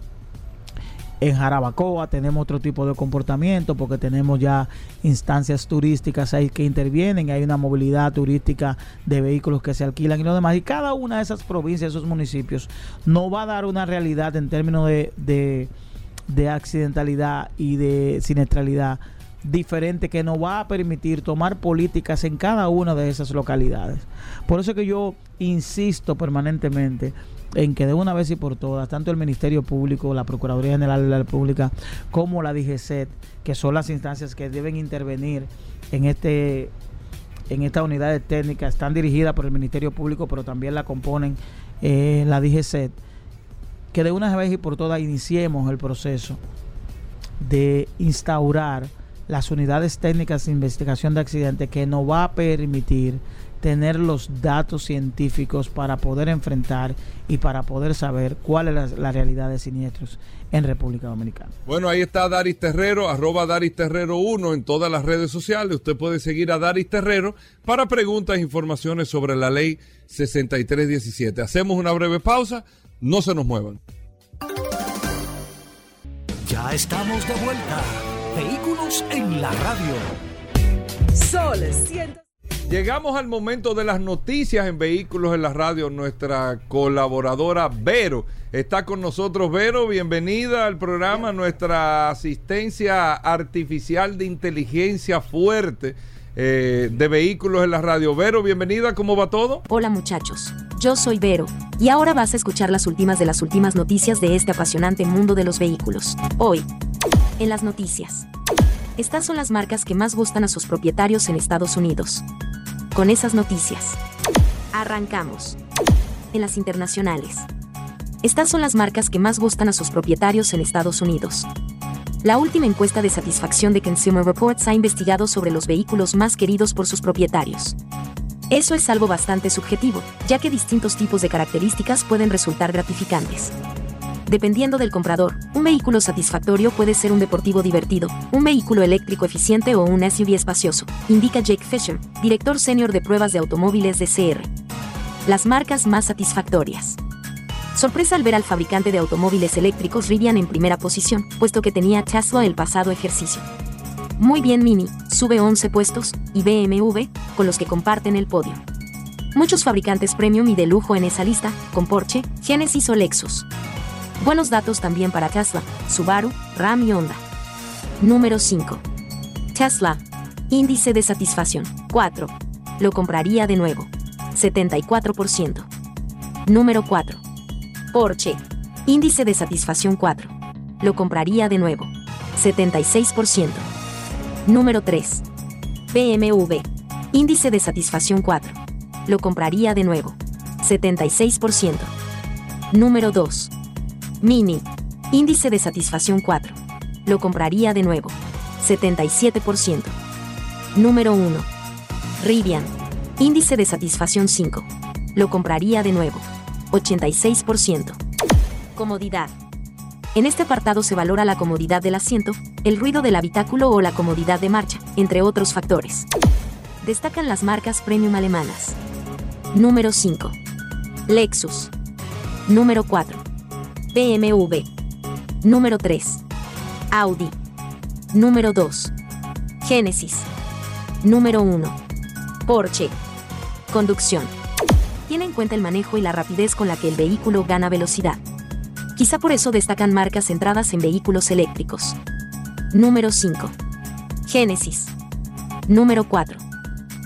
En Jarabacoa tenemos otro tipo de comportamiento porque tenemos ya instancias turísticas ahí que intervienen, hay una movilidad turística de vehículos que se alquilan y lo demás. Y cada una de esas provincias, esos municipios, no va a dar una realidad en términos de, de, accidentalidad y de siniestralidad diferente que nos va a permitir tomar políticas en cada una de esas localidades. Por eso que yo insisto permanentemente en que de una vez y por todas, tanto el Ministerio Público, la Procuraduría General de la República, como la DGCET, que son las instancias que deben intervenir en este en estas unidades técnicas, están dirigidas por el Ministerio Público, pero también la componen eh, la DGCET, que de una vez y por todas iniciemos el proceso de instaurar las unidades técnicas de investigación de accidentes que nos va a permitir tener los datos científicos para poder enfrentar y para poder saber cuál es la, realidad de siniestros en República Dominicana. Bueno, ahí está Daris Terrero, arroba Daris Terrero 1 en todas las redes sociales. Usted puede seguir a Daris Terrero para preguntas e informaciones sobre la ley 6317. Hacemos una breve pausa, no se nos muevan. Ya estamos de vuelta. Vehículos en la radio. Sol 100. Llegamos al momento de las noticias en Vehículos en la Radio. Nuestra colaboradora Vero está con nosotros. Vero, bienvenida al programa. Nuestra asistencia artificial de inteligencia fuerte eh, de Vehículos en la Radio. Vero, bienvenida. ¿Cómo va todo? Hola muchachos, yo soy Vero, y ahora vas a escuchar las últimas de las últimas noticias de este apasionante mundo de los vehículos. Hoy, en las noticias. Estas son las marcas que más gustan a sus propietarios en Estados Unidos. Con esas noticias. Arrancamos. En las internacionales. Estas son las marcas que más gustan a sus propietarios en Estados Unidos. La última encuesta de satisfacción de Consumer Reports ha investigado sobre los vehículos más queridos por sus propietarios. Eso es algo bastante subjetivo, ya que distintos tipos de características pueden resultar gratificantes. Dependiendo del comprador, un vehículo satisfactorio puede ser un deportivo divertido, un vehículo eléctrico eficiente o un SUV espacioso, indica Jake Fisher, director senior de pruebas de automóviles de CR. Las marcas más satisfactorias. Sorpresa al ver al fabricante de automóviles eléctricos Rivian en primera posición, puesto que tenía Tesla el pasado ejercicio. Muy bien Mini, sube 11 puestos, y BMW, con los que comparten el podio. Muchos fabricantes premium y de lujo en esa lista, con Porsche, Genesis o Lexus. Buenos datos también para Tesla, Subaru, Ram y Honda. Número 5. Tesla. Índice de satisfacción. 4. Lo compraría de nuevo. 74%. Número 4. Porsche. Índice de satisfacción 4. Lo compraría de nuevo. 76%. Número 3. BMW. Índice de satisfacción 4. Lo compraría de nuevo. 76%. Número 2. Mini. Índice de satisfacción 4. Lo compraría de nuevo. 77%. Número 1. Rivian. Índice de satisfacción 5. Lo compraría de nuevo. 86%. Comodidad. En este apartado se valora la comodidad del asiento, el ruido del habitáculo o la comodidad de marcha, entre otros factores. Destacan las marcas premium alemanas. Número 5. Lexus. Número 4. BMW. Número 3. Audi. Número 2. Genesis. Número 1. Porsche. Conducción. Tiene en cuenta el manejo y la rapidez con la que el vehículo gana velocidad. Quizá por eso destacan marcas centradas en vehículos eléctricos. Número 5. Genesis. Número 4.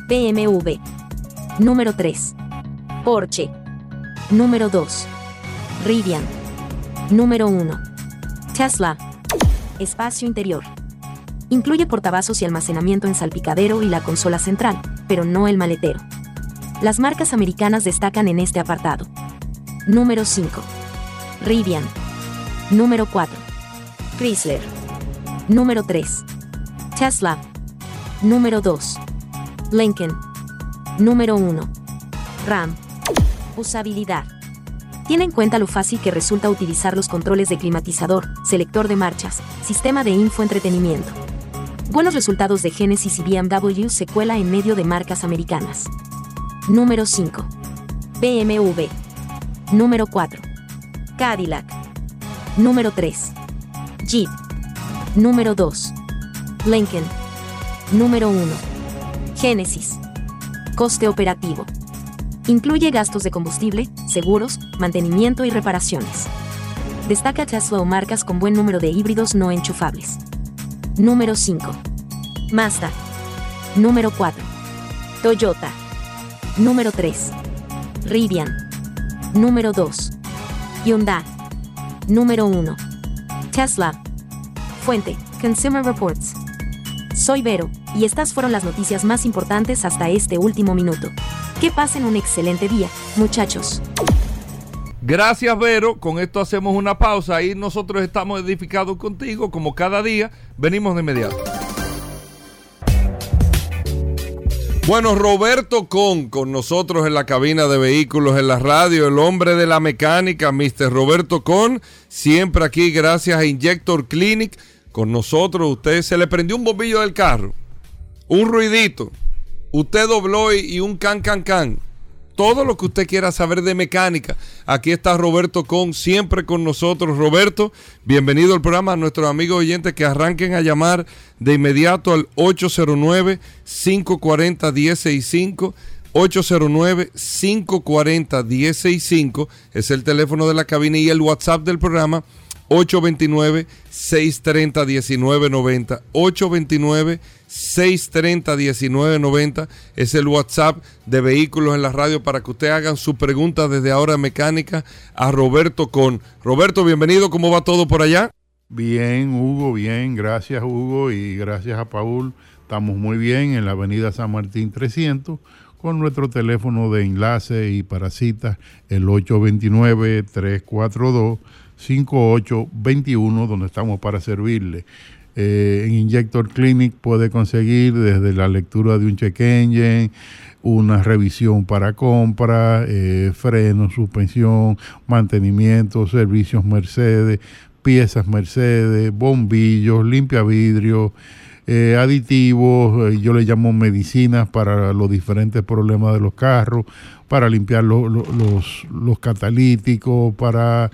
BMW. Número 3. Porsche. Número 2. Rivian. Número 1. Tesla. Espacio interior. Incluye portavasos y almacenamiento en salpicadero y la consola central, pero no el maletero. Las marcas americanas destacan en este apartado. Número 5. Rivian. Número 4. Chrysler. Número 3. Tesla. Número 2. Lincoln. Número 1. RAM. Usabilidad. Tiene en cuenta lo fácil que resulta utilizar los controles de climatizador, selector de marchas, sistema de infoentretenimiento. Buenos resultados de Genesis y BMW se cuela en medio de marcas americanas. Número 5. BMW. Número 4. Cadillac. Número 3. Jeep. Número 2. Lincoln. Número 1. Genesis. Coste operativo. Incluye gastos de combustible, seguros, mantenimiento y reparaciones. Destaca Tesla o marcas con buen número de híbridos no enchufables. Número 5. Mazda. Número 4. Toyota. Número 3. Rivian. Número 2. Hyundai. Número 1. Tesla. Fuente, Consumer Reports. Soy Vero, y estas fueron las noticias más importantes hasta este último minuto. Que pasen un excelente día, muchachos. Gracias, Vero. Con esto hacemos una pausa y nosotros estamos edificados contigo, como cada día. Venimos de inmediato. Bueno, Roberto Con, con nosotros en la cabina de vehículos en la radio, el hombre de la mecánica, Mr. Roberto Con, siempre aquí gracias a Injector Clinic, con nosotros. Usted se le prendió un bombillo del carro, un ruidito, usted dobló y, y un can, can, can. Todo lo que usted quiera saber de mecánica. Aquí está Roberto Con, siempre con nosotros. Roberto, bienvenido al programa. A nuestros amigos oyentes que arranquen a llamar de inmediato al 809-540-1065. 809-540-1065 es el teléfono de la cabina y el WhatsApp del programa 829-630-1990. 829-630-1990 es el WhatsApp de Vehículos en la Radio para que usted hagan su pregunta desde ahora mecánica a Roberto Con. Roberto, bienvenido. ¿Cómo va todo por allá? Bien, Hugo, bien. Gracias, Hugo, y gracias a Paul. Estamos muy bien en la avenida San Martín 300 con nuestro teléfono de enlace y para citas el 829-342-5821 donde estamos para servirle. Eh, en Injector Clinic puede conseguir desde la lectura de un check engine, una revisión para compra, eh, freno, suspensión, mantenimiento, servicios Mercedes, piezas Mercedes, bombillos, limpia vidrio, eh, aditivos, eh, yo le llamo medicinas para los diferentes problemas de los carros, para limpiar lo- lo- los, los catalíticos, para,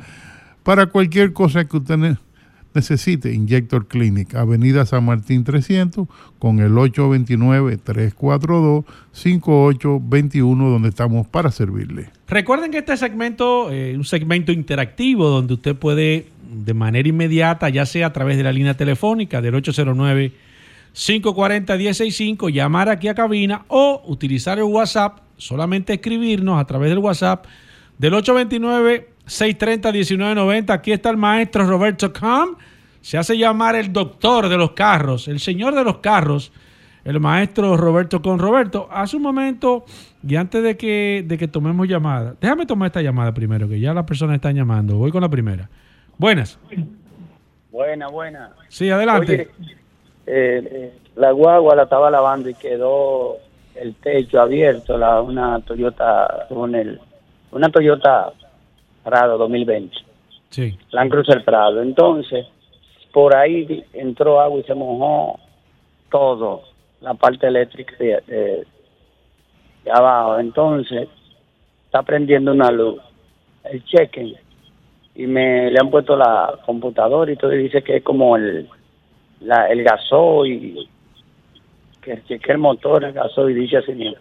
para cualquier cosa que usted ne- necesite. Injector Clinic, Avenida San Martín 300, con el 829-342-5821, donde estamos para servirle. Recuerden que este segmento es un segmento interactivo donde usted puede de manera inmediata, ya sea a través de la línea telefónica del 809-540-1065, llamar aquí a cabina o utilizar el WhatsApp, solamente escribirnos a través del WhatsApp del 829-630-1990. Aquí está el maestro Roberto Cam. Se hace llamar el doctor de los carros, el señor de los carros, el maestro Roberto con Roberto. Hace un momento, y antes de que, de que tomemos llamada, déjame tomar esta llamada primero, que ya las personas están llamando. Voy con la primera. Buenas. Buena, buena. Sí, adelante. Oye, eh, la guagua la estaba lavando y quedó el techo abierto, la, una Toyota con el, una Toyota Prado 2020, Sí. Land Cruiser Prado. Entonces, por ahí entró agua y se mojó todo, la parte eléctrica de, de- de abajo. Entonces, está prendiendo una luz, el cheque, y me le han puesto la computadora y todo, y dice que es como el, la, el gasoil, que cheque el motor, el gasoil, dice así mismo.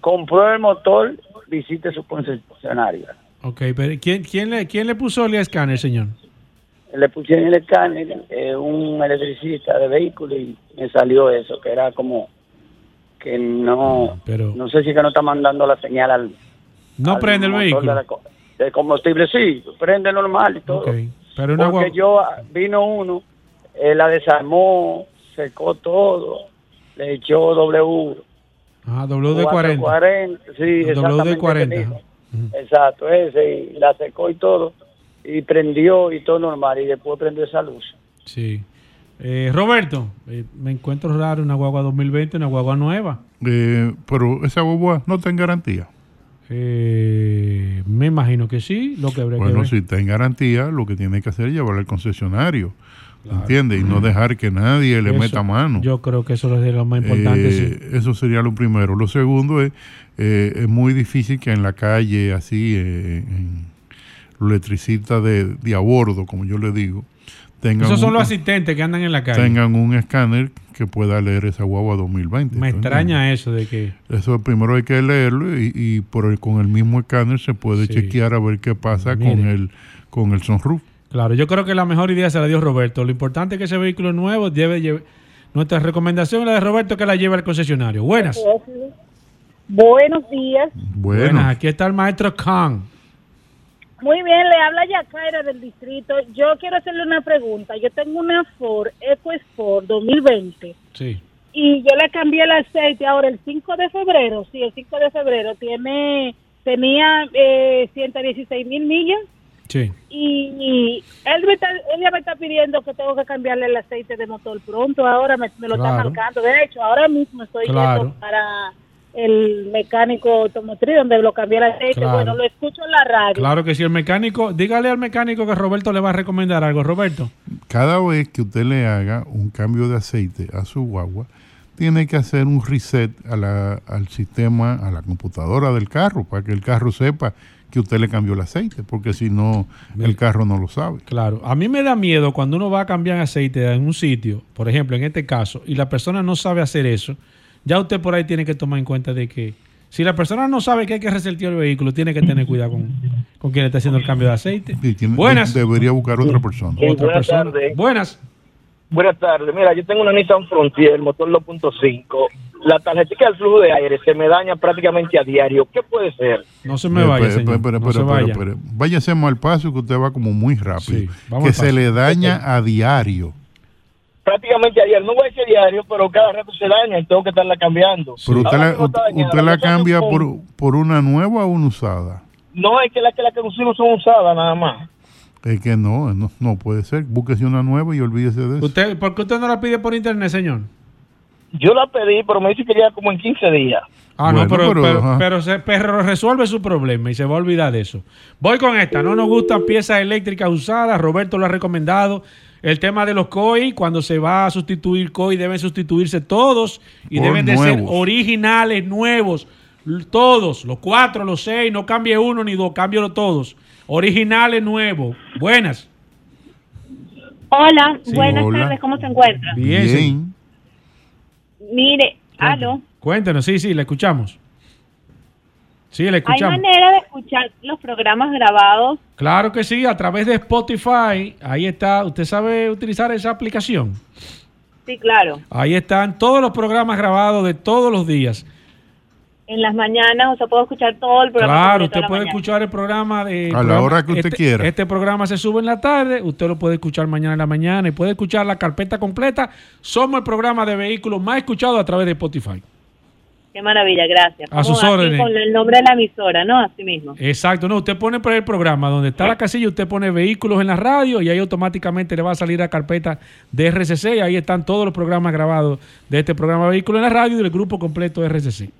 Compró el motor, visite su concesionario. Ok, pero ¿quién, quién, le, quién le puso el escáner, señor? Le pusieron el escáner, eh, un electricista de vehículo y me salió eso, que era como que no, pero, no sé si que no está mandando la señal al... No prende el vehículo. De, la, combustible, sí, prende normal y todo. Okay, pero una Porque yo, ah, vino uno, eh, la desarmó, secó todo, le echó W. Ah, W de 40. 40 sí, el W de 40. Exacto, ese, y la secó y todo, y prendió y todo normal, y después prendió esa luz. Sí. Eh, Roberto, eh, me encuentro raro una guagua 2020, una guagua nueva. Eh, pero esa guagua no está en garantía. Eh, me imagino que sí, lo que habría bueno, si está en garantía, lo que tiene que hacer es llevarla al concesionario. ¿Entiendes? Y no dejar que nadie le Eso- meta mano. Yo creo que eso es lo más importante. Eh, sí. Eso sería lo primero. Lo segundo es, eh, es muy difícil que en la calle, así, eh, en los electricistas de, de a bordo, como yo le digo, tengan, Esos son un, los asistentes que andan en la calle. tengan un escáner que pueda leer esa guagua 2020. Me ¿tú extraña eso de que... Eso primero hay que leerlo y, y por el- con el mismo escáner se puede Sí. chequear a ver qué pasa con el, con el sunroof. Claro, yo creo que la mejor idea se la dio Roberto. Lo importante es que ese vehículo nuevo debe llevar... Nuestra recomendación es la de Roberto que la lleve al concesionario. Buenas. Buenos días. Bueno, Buenas, aquí está el maestro Khan. Muy bien, le habla Yacaira del distrito. Yo quiero hacerle una pregunta. Yo tengo una Ford EcoSport 2020 Sí. y yo le cambié el aceite ahora el 5 de febrero. Sí, el 5 de febrero tiene tenía eh, 116 mil millas Sí. y, y él, me está, él ya me está pidiendo que tengo que cambiarle el aceite de motor pronto. Ahora me, me lo está marcando. De hecho, ahora mismo estoy Claro. yendo para el mecánico automotriz donde lo cambié el aceite. Claro. Bueno, lo escucho en la radio. Claro que sí, el mecánico, dígale al mecánico que Roberto le va a recomendar algo. Roberto. Cada vez que usted le haga un cambio de aceite a su guagua, tiene que hacer un reset a la- al sistema, a la computadora del carro, para que el carro sepa que usted le cambió el aceite, porque si no, el carro no lo sabe. Claro, a mí me da miedo cuando uno va a cambiar aceite en un sitio, por ejemplo, en este caso, y la persona no sabe hacer eso, ya usted por ahí tiene que tomar en cuenta de que si la persona no sabe que hay que resetear el vehículo, tiene que tener cuidado con, con quien está haciendo el cambio de aceite. Tiene- Buenas. Debería buscar otra persona. Sí, Otra buenas persona. tardes. Buenas. Buenas tardes. Mira, yo tengo una Nissan Frontier, motor 2.5. La tarjetita del flujo de aire se me daña prácticamente a diario. ¿Qué puede ser? No se me vaya, señor. espere, no espere, se espere, vaya. Váyase mal paso que usted va como muy rápido. Sí, que al se le daña a diario. Prácticamente a diario. No voy a decir diario, pero cada rato se daña y tengo que estarla cambiando. Pero usted la, dañada, usted la cambia por, por una nueva o una usada. No, es que las que, las que consigo son usadas nada más. Es que no, no, no puede ser. Búsquese una nueva y olvídese de eso. ¿Usted, ¿Por qué usted no la pide por internet, señor? Yo la pedí, pero me dice que llega como en 15 días. Ah, no, pero, pero, pero, pero se- pero resuelve su problema y se va a olvidar de eso. Voy con esta. No nos gustan piezas eléctricas usadas. Roberto lo ha recomendado. El tema de los COI, cuando se va a sustituir COI, deben sustituirse todos y Por deben de ser originales, nuevos. Todos, los cuatro, los seis, no cambie uno ni dos, cámbialo todos. Originales, nuevos. Buenas. Hola, Sí, buenas hola. tardes, ¿cómo se encuentra? Bien. Bien. Mire, aló. Cuéntenos, sí, sí, le escuchamos. Sí, le ¿Hay escuchamos. manera de escuchar los programas grabados? Claro que sí, a través de Spotify. Ahí está. ¿Usted sabe utilizar esa aplicación? Sí, claro. Ahí están todos los programas grabados de todos los días. En las mañanas, o sea, puedo escuchar todo el programa. Claro, usted puede mañana. escuchar el programa de. A la programa- hora que usted este- quiera. Este programa se sube en la tarde, usted lo puede escuchar mañana en la mañana y puede escuchar la carpeta completa. Somos el programa de vehículos más escuchado a través de Spotify. Qué maravilla, gracias. A sus órdenes. Con el nombre de la emisora, ¿no? Así mismo. Exacto, no, usted pone por el programa donde está la casilla, usted pone vehículos en la radio y ahí automáticamente le va a salir la carpeta de RCC y ahí están todos los programas grabados de este programa Vehículos en la radio y del grupo completo de RCC.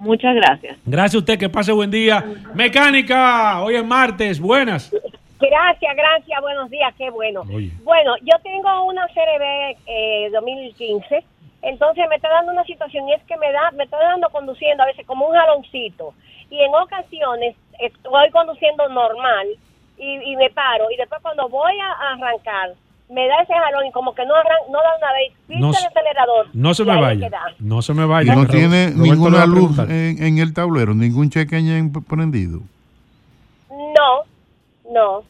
Muchas gracias. Gracias a usted, que pase buen día. Mecánica, hoy es martes, buenas. Gracias, gracias, buenos días, qué bueno. Oye. Bueno, yo tengo una CRB eh, 2015, entonces me está dando una situación y es que me da, me está dando conduciendo a veces como un jaloncito y en ocasiones estoy conduciendo normal y, y me paro y después cuando voy a arrancar me da ese jalón y como que no arran, no da una vez, pisa No se- el acelerador. No se y me vaya. No se me Y vaya. no Ro- tiene Roberto ninguna luz en, en el tablero, ningún p- prendido. No, no,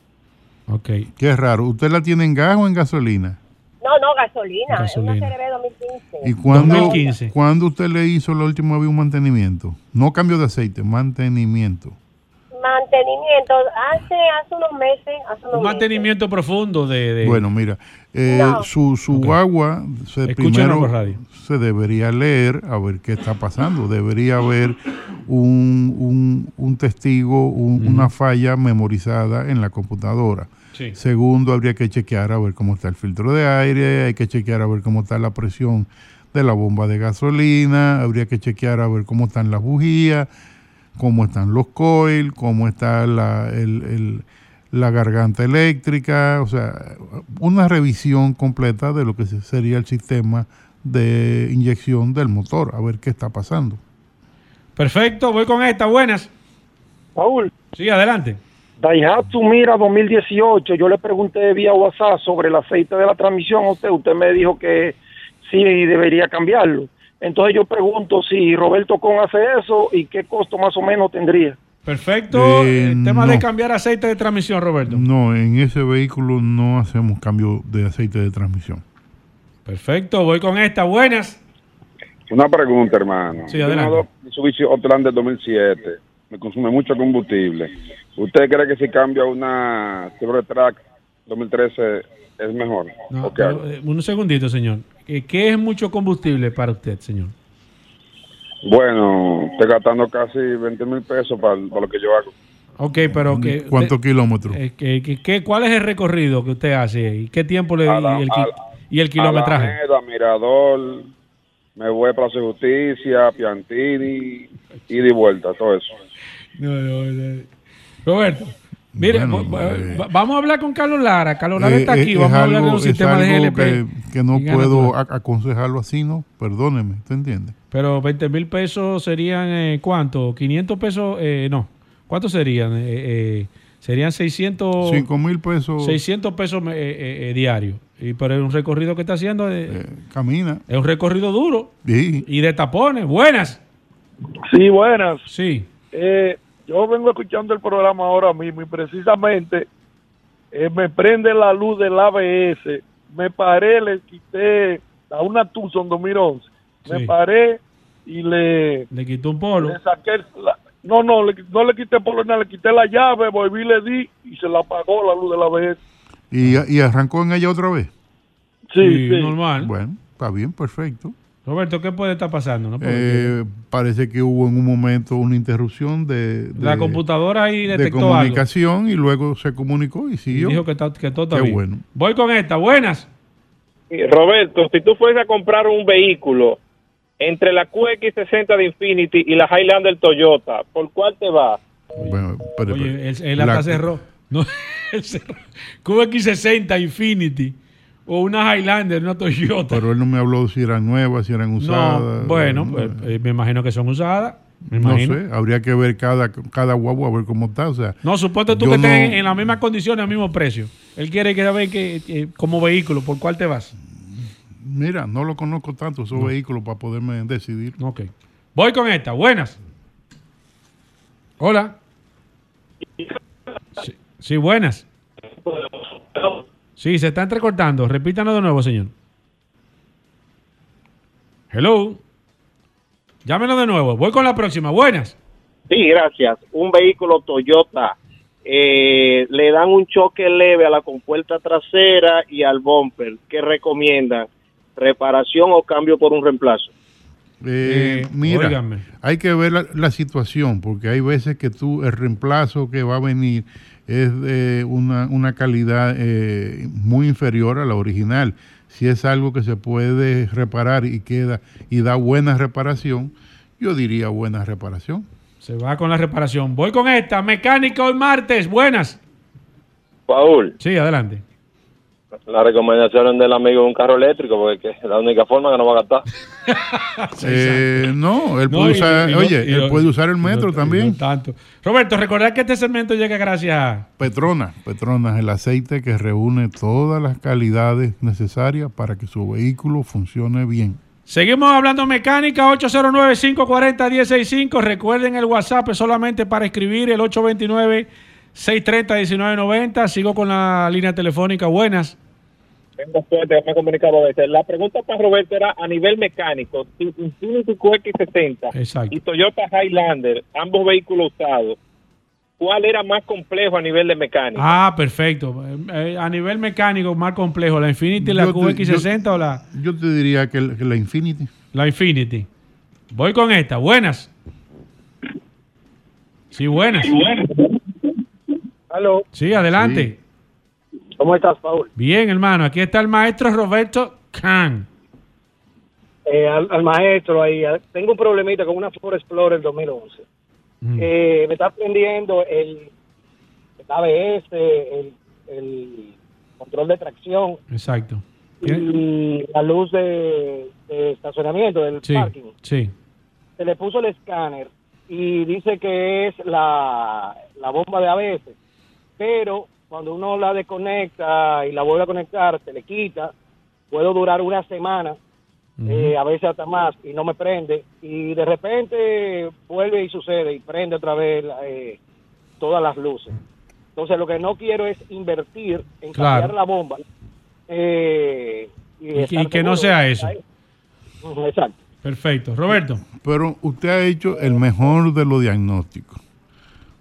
Ok. Qué raro. ¿Usted la tiene en gas o en gasolina? no, no, gasolina, Gasolina. es una CRB 2015. ¿Y cuándo, 2015. cuándo usted le hizo la última vez un mantenimiento? No cambio de aceite, mantenimiento. Mantenimiento, hace, hace unos meses, hace unos Un mantenimiento profundo de... de- Bueno, mira, eh, No. su, su Ok. guagua se, primero radio. se debería leer a ver qué está pasando. Debería haber un, un, un testigo, un- una falla memorizada en la computadora. Sí. Segundo, habría que chequear a ver cómo está el filtro de aire, hay que chequear a ver cómo está la presión de la bomba de gasolina, habría que chequear a ver cómo están las bujías, cómo están los coils, cómo está la, el- el- la garganta eléctrica, o sea, una revisión completa de lo que se- sería el sistema de inyección del motor, a ver qué está pasando. Perfecto, voy con esta, buenas. Paul, Sí, adelante. Daihatsu Mira 2018, yo le pregunté vía WhatsApp sobre el aceite de la transmisión a usted, usted me dijo que sí debería cambiarlo. Entonces yo pregunto si Roberto Con hace eso y qué costo más o menos tendría. Perfecto. Eh, el tema de cambiar aceite de transmisión, Roberto. No, en ese vehículo no hacemos cambio de aceite de transmisión. Perfecto, voy con esta, buenas. Una pregunta, hermano. Sí, adelante. Mitsubishi Outlander del 2007. Me consume mucho combustible. ¿Usted cree que si cambio a una Chevrolet Track 2013 es mejor? No, eh, un segundito, señor. ¿Qué, qué es mucho combustible para usted, señor? Bueno, estoy gastando casi 20 mil pesos para, para lo que yo hago. Ok, pero que... ¿Cuántos kilómetros? eh, que- que- que- ¿Cuál es el recorrido que usted hace y qué tiempo le la- y el, a ki- la- y el kilometraje? Alameda, Mirador, me voy para Plaza Justicia, Piantini, y de vuelta, todo eso. No, no, no. Roberto, mire, Bueno, va- va- eh, va- vamos a hablar con Carlos Lara. Carlos Lara Eh, está eh, aquí. es Vamos a hablar de algo- los sistemas de algo GLP. Que, que no puedo aconsejarlo así, ¿no? Perdóneme, ¿te entiendes? Pero 20 mil pesos serían, eh, ¿cuánto? 500 pesos, eh, no. ¿Cuántos serían? Eh, eh, serían 600... 5 mil pesos 600 pesos eh, eh, eh, diarios. Y, pero es un recorrido que está haciendo. eh, camina. Es un recorrido duro. Sí. Y de tapones. Buenas. Sí, buenas. Sí. Eh, yo vengo escuchando el programa ahora mismo y precisamente eh, me prende la luz del ABS. Me paré, le quité a una Tucson 2011. Me Sí. paré y le, Le quitó un polo. le saqué. la- no, no, le- no le quité por nada, le quité la llave, volví, le di y se la apagó la luz del ABS. Y, y arrancó en ella otra vez. Sí, sí. normal. Bueno, está bien, perfecto. Roberto, ¿qué puede estar pasando? no? Eh, parece que hubo en un momento una interrupción de, de- la computadora ahí de detectó algo. comunicación y luego se comunicó y Y siguió. dijo que, está- que todo está Qué bien. bueno. Voy con esta. Buenas. Roberto, si tú fueses a comprar un vehículo entre la QX60 de Infinity y la Highlander Toyota, ¿por cuál te vas? Bueno, pero- Oye, él, él la- hasta cerró. No, él cerró. QX60 Infinity o una Highlander, una Toyota. Pero él no me habló si eran nuevas, si eran usadas. No, bueno, pues, eh, me imagino que son usadas. Me no sé, habría que ver cada, cada guagua a ver cómo está. O sea, No, suponte tú que no- estés en, las mismas condiciones, al mismo precio. Él quiere que saber que eh, como vehículo, ¿por cuál te vas? Mira, no lo conozco tanto esos No. vehículos para poderme decidir. Ok. Voy con esta. Buenas. Hola. Sí, sí, buenas. Sí, se está entrecortando. Repítanos de nuevo, señor. Hello. Llámenos de nuevo. Voy con la próxima. Buenas. Sí, gracias. Un vehículo Toyota. eh, le dan un choque leve a la compuerta trasera y al bumper. ¿Qué recomiendan? ¿Reparación o cambio por un reemplazo? Eh, Eh, mira, óigame. hay que ver la, la situación, porque hay veces que tú, el reemplazo que va a venir es de una, una calidad eh, muy inferior a la original. Si es algo que se puede reparar y queda y da buena reparación, yo diría buena reparación. Se va con la reparación. Voy con esta. Mecánica hoy martes. Buenas. Paul, Sí, adelante. La recomendación del amigo de un carro eléctrico, porque es la única forma que no va a gastar. Eh, no, él puede usar, y oye, y él puede usar el metro también. no tanto. Roberto, recordad que este segmento llega gracias a Petronas, Petronas, el aceite que reúne todas las calidades necesarias para que su vehículo funcione bien. Seguimos hablando mecánica, 809-540-165. Recuerden el WhatsApp es solamente para escribir, el 829-630-1990. Sigo con la línea telefónica. Buenas. Tengo suerte, me he comunicado a veces. La pregunta para Roberto era a nivel mecánico. Tu- Infiniti QX60 Exacto. y Toyota Highlander, ambos vehículos usados, ¿cuál era más complejo a nivel de mecánica? Ah, perfecto. Eh, eh, a nivel mecánico, más complejo, ¿la Infinity, la Yo te- QX60 o la, Yo te diría que, el- que la Infinity. la Infinity? Voy con esta. Buenas. Sí, buenas. Aló, Sí, adelante. ¿cómo estás, Paul? Bien, hermano. Aquí está el maestro Roberto Khan. Eh, al, al maestro ahí. Tengo un problemita con una Ford Explorer 2011. Mm. Eh, me está prendiendo el, el ABS, el, el control de tracción Exacto. y la luz de, de estacionamiento del Sí, parking. sí. Se le puso el escáner y dice que es la, la bomba de ABS, pero cuando uno la desconecta y la vuelve a conectar, se le quita, puedo durar una semana eh, a veces hasta más, y no me prende, y de repente vuelve y sucede, y prende otra vez eh, todas las luces. Entonces lo que no quiero es invertir en Claro. cambiar la bomba. eh, y, Y que- estar y que no sea eso. Exacto. Perfecto. Roberto. Pero usted ha hecho el mejor de los diagnósticos.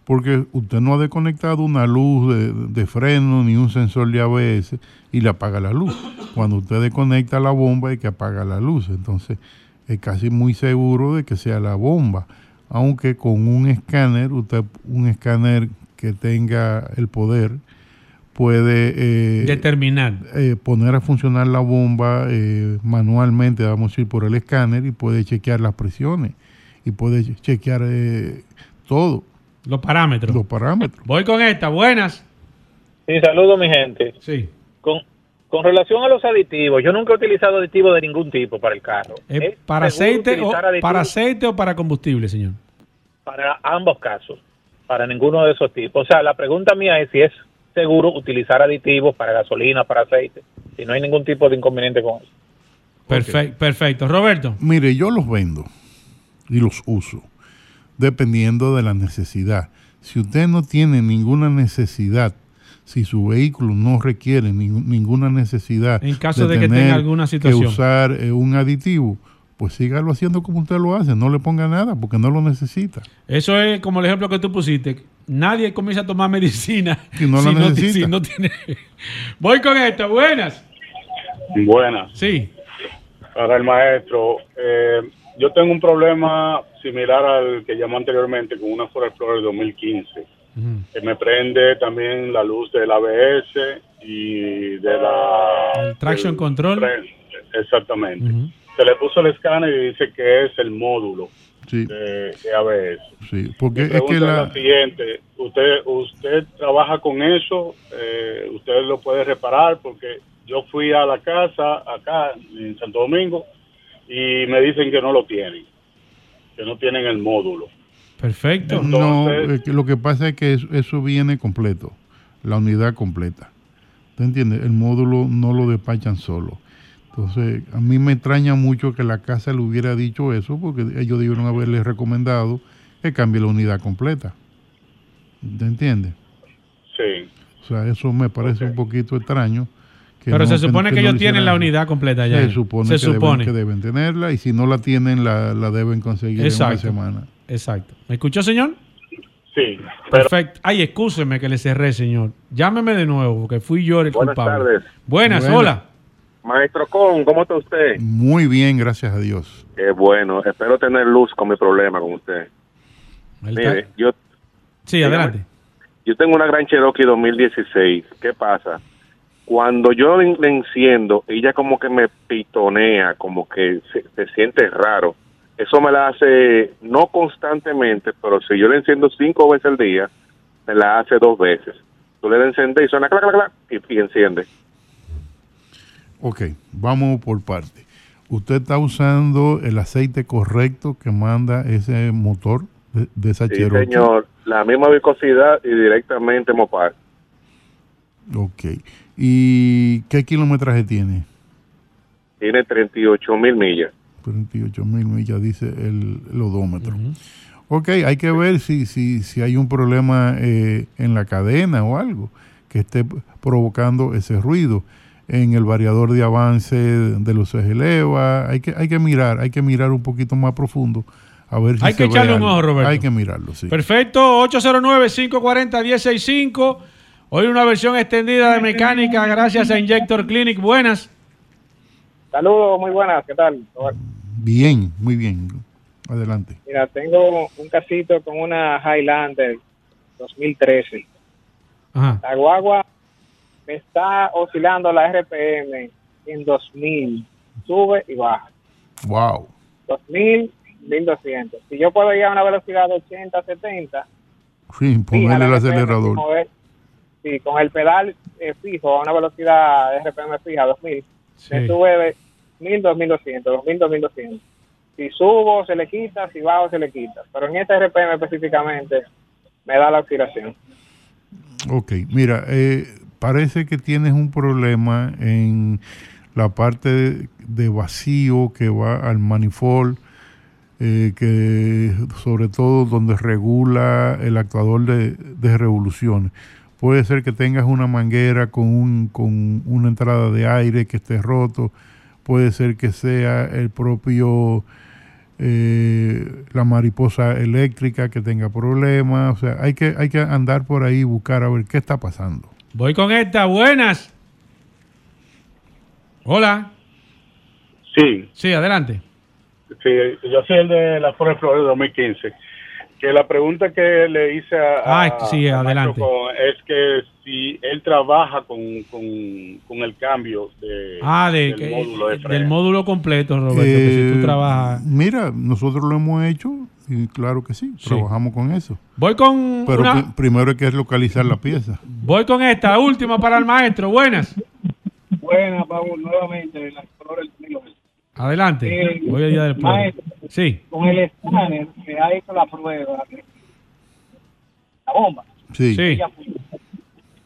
Porque usted no ha desconectado una luz de, de freno ni un sensor de ABS y le apaga la luz. Cuando usted desconecta la bomba hay que apagar la luz. Entonces es casi muy seguro de que sea la bomba. Aunque con un escáner, usted un escáner que tenga el poder, puede eh, Determinar. eh, poner a funcionar la bomba eh, manualmente, vamos a ir por el escáner y puede chequear las presiones y puede che- chequear eh, todo. Los parámetros. Los parámetros. Voy con esta. Buenas. Sí, saludo mi gente. Sí. Con, con relación a los aditivos, yo nunca he utilizado aditivos de ningún tipo para el carro. ¿Es ¿Es para aceite, o, para aceite o para combustible, señor? para ambos casos, para ninguno de esos tipos. O sea, la pregunta mía es si es seguro utilizar aditivos para gasolina, para aceite, si no hay ningún tipo de inconveniente con eso. Perfecto. Perfecto. Roberto. Mire, yo los vendo y los uso, dependiendo de la necesidad. Si usted no tiene ninguna necesidad, si su vehículo no requiere ning- ninguna necesidad En caso de que tener tenga alguna situación. que usar eh, un aditivo, pues sígalo haciendo como usted lo hace, no le ponga nada porque no lo necesita. Eso es como el ejemplo que tú pusiste. Nadie comienza a tomar medicina Si no la si, no, necesita. si no tiene. Voy con esta. Buenas. Buenas. Sí. Para el maestro, eh, yo tengo un problema similar al que llamó anteriormente con una Ford Explorer 2015, que me prende también la luz del ABS y de la... El traction control. Exactamente. Se le puso el escáner y dice que es el módulo Sí. de, de ABS. Sí, porque es que la, la siguiente, usted usted trabaja con eso, eh, usted lo puede reparar porque yo fui a la casa acá en Santo Domingo y me dicen que no lo tienen, que no tienen el módulo. Perfecto. no, es que lo que pasa es que eso, eso viene completo, la unidad completa. ¿Te entiendes? El módulo no lo despachan solo. Entonces, a mí me extraña mucho que la casa le hubiera dicho eso, porque ellos debieron haberle recomendado que cambie la unidad completa. ¿Te entiendes? Sí. O sea, eso me parece un poquito extraño. Que Pero no- se supone que, ellos lo tienen la unidad completa ya. Se supone, Se que, supone. Deben, que deben tenerla y si no la tienen, la, la deben conseguir en Exacto. una semana. Exacto. ¿Me escuchó, señor? Sí. Perfecto. Ay, excúseme que le cerré, señor. Llámeme de nuevo, porque fui yo el Buenas culpable. tardes. Buenas, Buenas. hola. Maestro Con, ¿cómo está usted? Muy bien, gracias a Dios. Qué bueno, espero tener luz con mi problema con usted. Mire, yo, Sí, adelante. yo tengo una Gran Cherokee 2016. ¿Qué pasa? Cuando yo le, le enciendo, ella como que me pitonea, como que se, se siente raro. Eso me la hace, no constantemente, pero si yo le enciendo cinco veces al día, me la hace dos veces. Tú le enciendes y suena clac, clac, clac, y, y enciende. Ok, vamos por parte. ¿Usted está usando el aceite correcto que manda ese motor de, de esa Sí, Cherokee? señor. La misma viscosidad y directamente Mopar. Ok. ¿Y qué kilometraje tiene? Tiene 38 mil millas. 38 mil millas, dice el, el odómetro. Ok, hay que ver si, si, si hay un problema eh, en la cadena o algo que esté provocando ese ruido. En el variador de avance de los ejes leva, hay que, hay que mirar, hay que mirar un poquito más profundo a ver si Hay se que echarle un ojo, Roberto. Hay que mirarlo, sí. Perfecto, 809-540-1065. Hoy una versión extendida de mecánica gracias a Injector Clinic. Buenas. Saludos, muy buenas, ¿qué tal? Bien, muy bien. Adelante. Mira, tengo un casito con una Highlander 2013. Ajá. La guagua me está oscilando la RPM en 2000. Sube y baja. Wow. 2000, 1200. Si yo puedo ir a una velocidad de 80, 70, Sí, ponerle el acelerador. Con el pedal eh, fijo a una velocidad de RPM fija 2000, me Sí. sube de 1000, 2200, 2000, 2200. Si subo, se le quita, si bajo, se le quita. Pero en este RPM específicamente me da la oscilación. Ok, mira, eh, parece que tienes un problema en la parte de, de vacío que va al manifold, eh, que sobre todo donde regula el actuador de, de revoluciones. Puede ser que tengas una manguera con, un, con una entrada de aire que esté roto, puede ser que sea el propio eh, la mariposa eléctrica que tenga problemas, o sea, hay que, hay que andar por ahí y buscar a ver qué está pasando. Voy con esta. Buenas. Hola. Sí, Sí, adelante. sí, yo soy el de la Ford Explorer 2015. Que la pregunta que le hice a, Ay, a- sí, a adelante. Con- es que si él trabaja con, con, con el cambio de, Ah, de, del que- módulo de del módulo completo, Roberto, que si Eh, tú trabajas. Mira, nosotros lo hemos hecho y claro que sí, Sí. trabajamos con eso. Voy con Pero una- pri- primero hay que localizar la pieza. Voy con esta última para el maestro. Buenas. Buenas, Paul, nuevamente, la Explorer 2011. Adelante. Eh, Voy al día del pueblo. maestro, Sí. Con el escáner se ha hecho la prueba la bomba. Sí. Sí. Ella,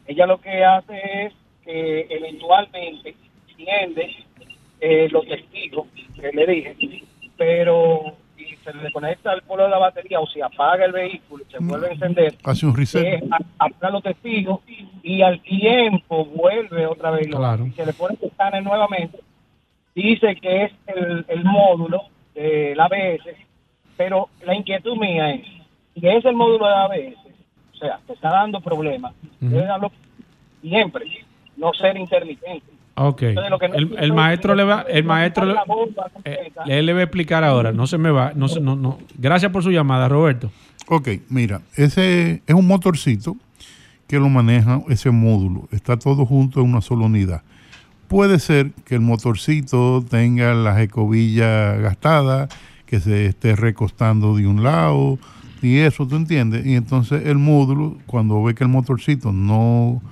ella lo que hace es que eventualmente tiende eh, los testigos que le dije, pero si se le desconecta el polo de la batería o se apaga el vehículo y se vuelve a encender, Hace un reset. eh, apaga los testigos y al tiempo vuelve otra vez. Claro. y se le pone el escáner nuevamente. Dice que es el, el módulo del ABS, pero la inquietud mía es, si es el módulo de ABS, o sea, te está dando problemas, debe darlo siempre, no ser intermitente. Ok. Entonces, lo que no- El, el maestro le va, el maestro le, La bomba eh, él le va a explicar ahora. No se me va. No, se- no, no. Gracias por su llamada, Roberto. Ok, mira, ese es un motorcito que lo maneja ese módulo. Está todo junto en una sola unidad. Puede ser que el motorcito tenga las escobillas gastadas, que se esté recostando de un lado y eso, ¿tú entiendes? Y entonces el módulo, cuando ve que el motorcito no,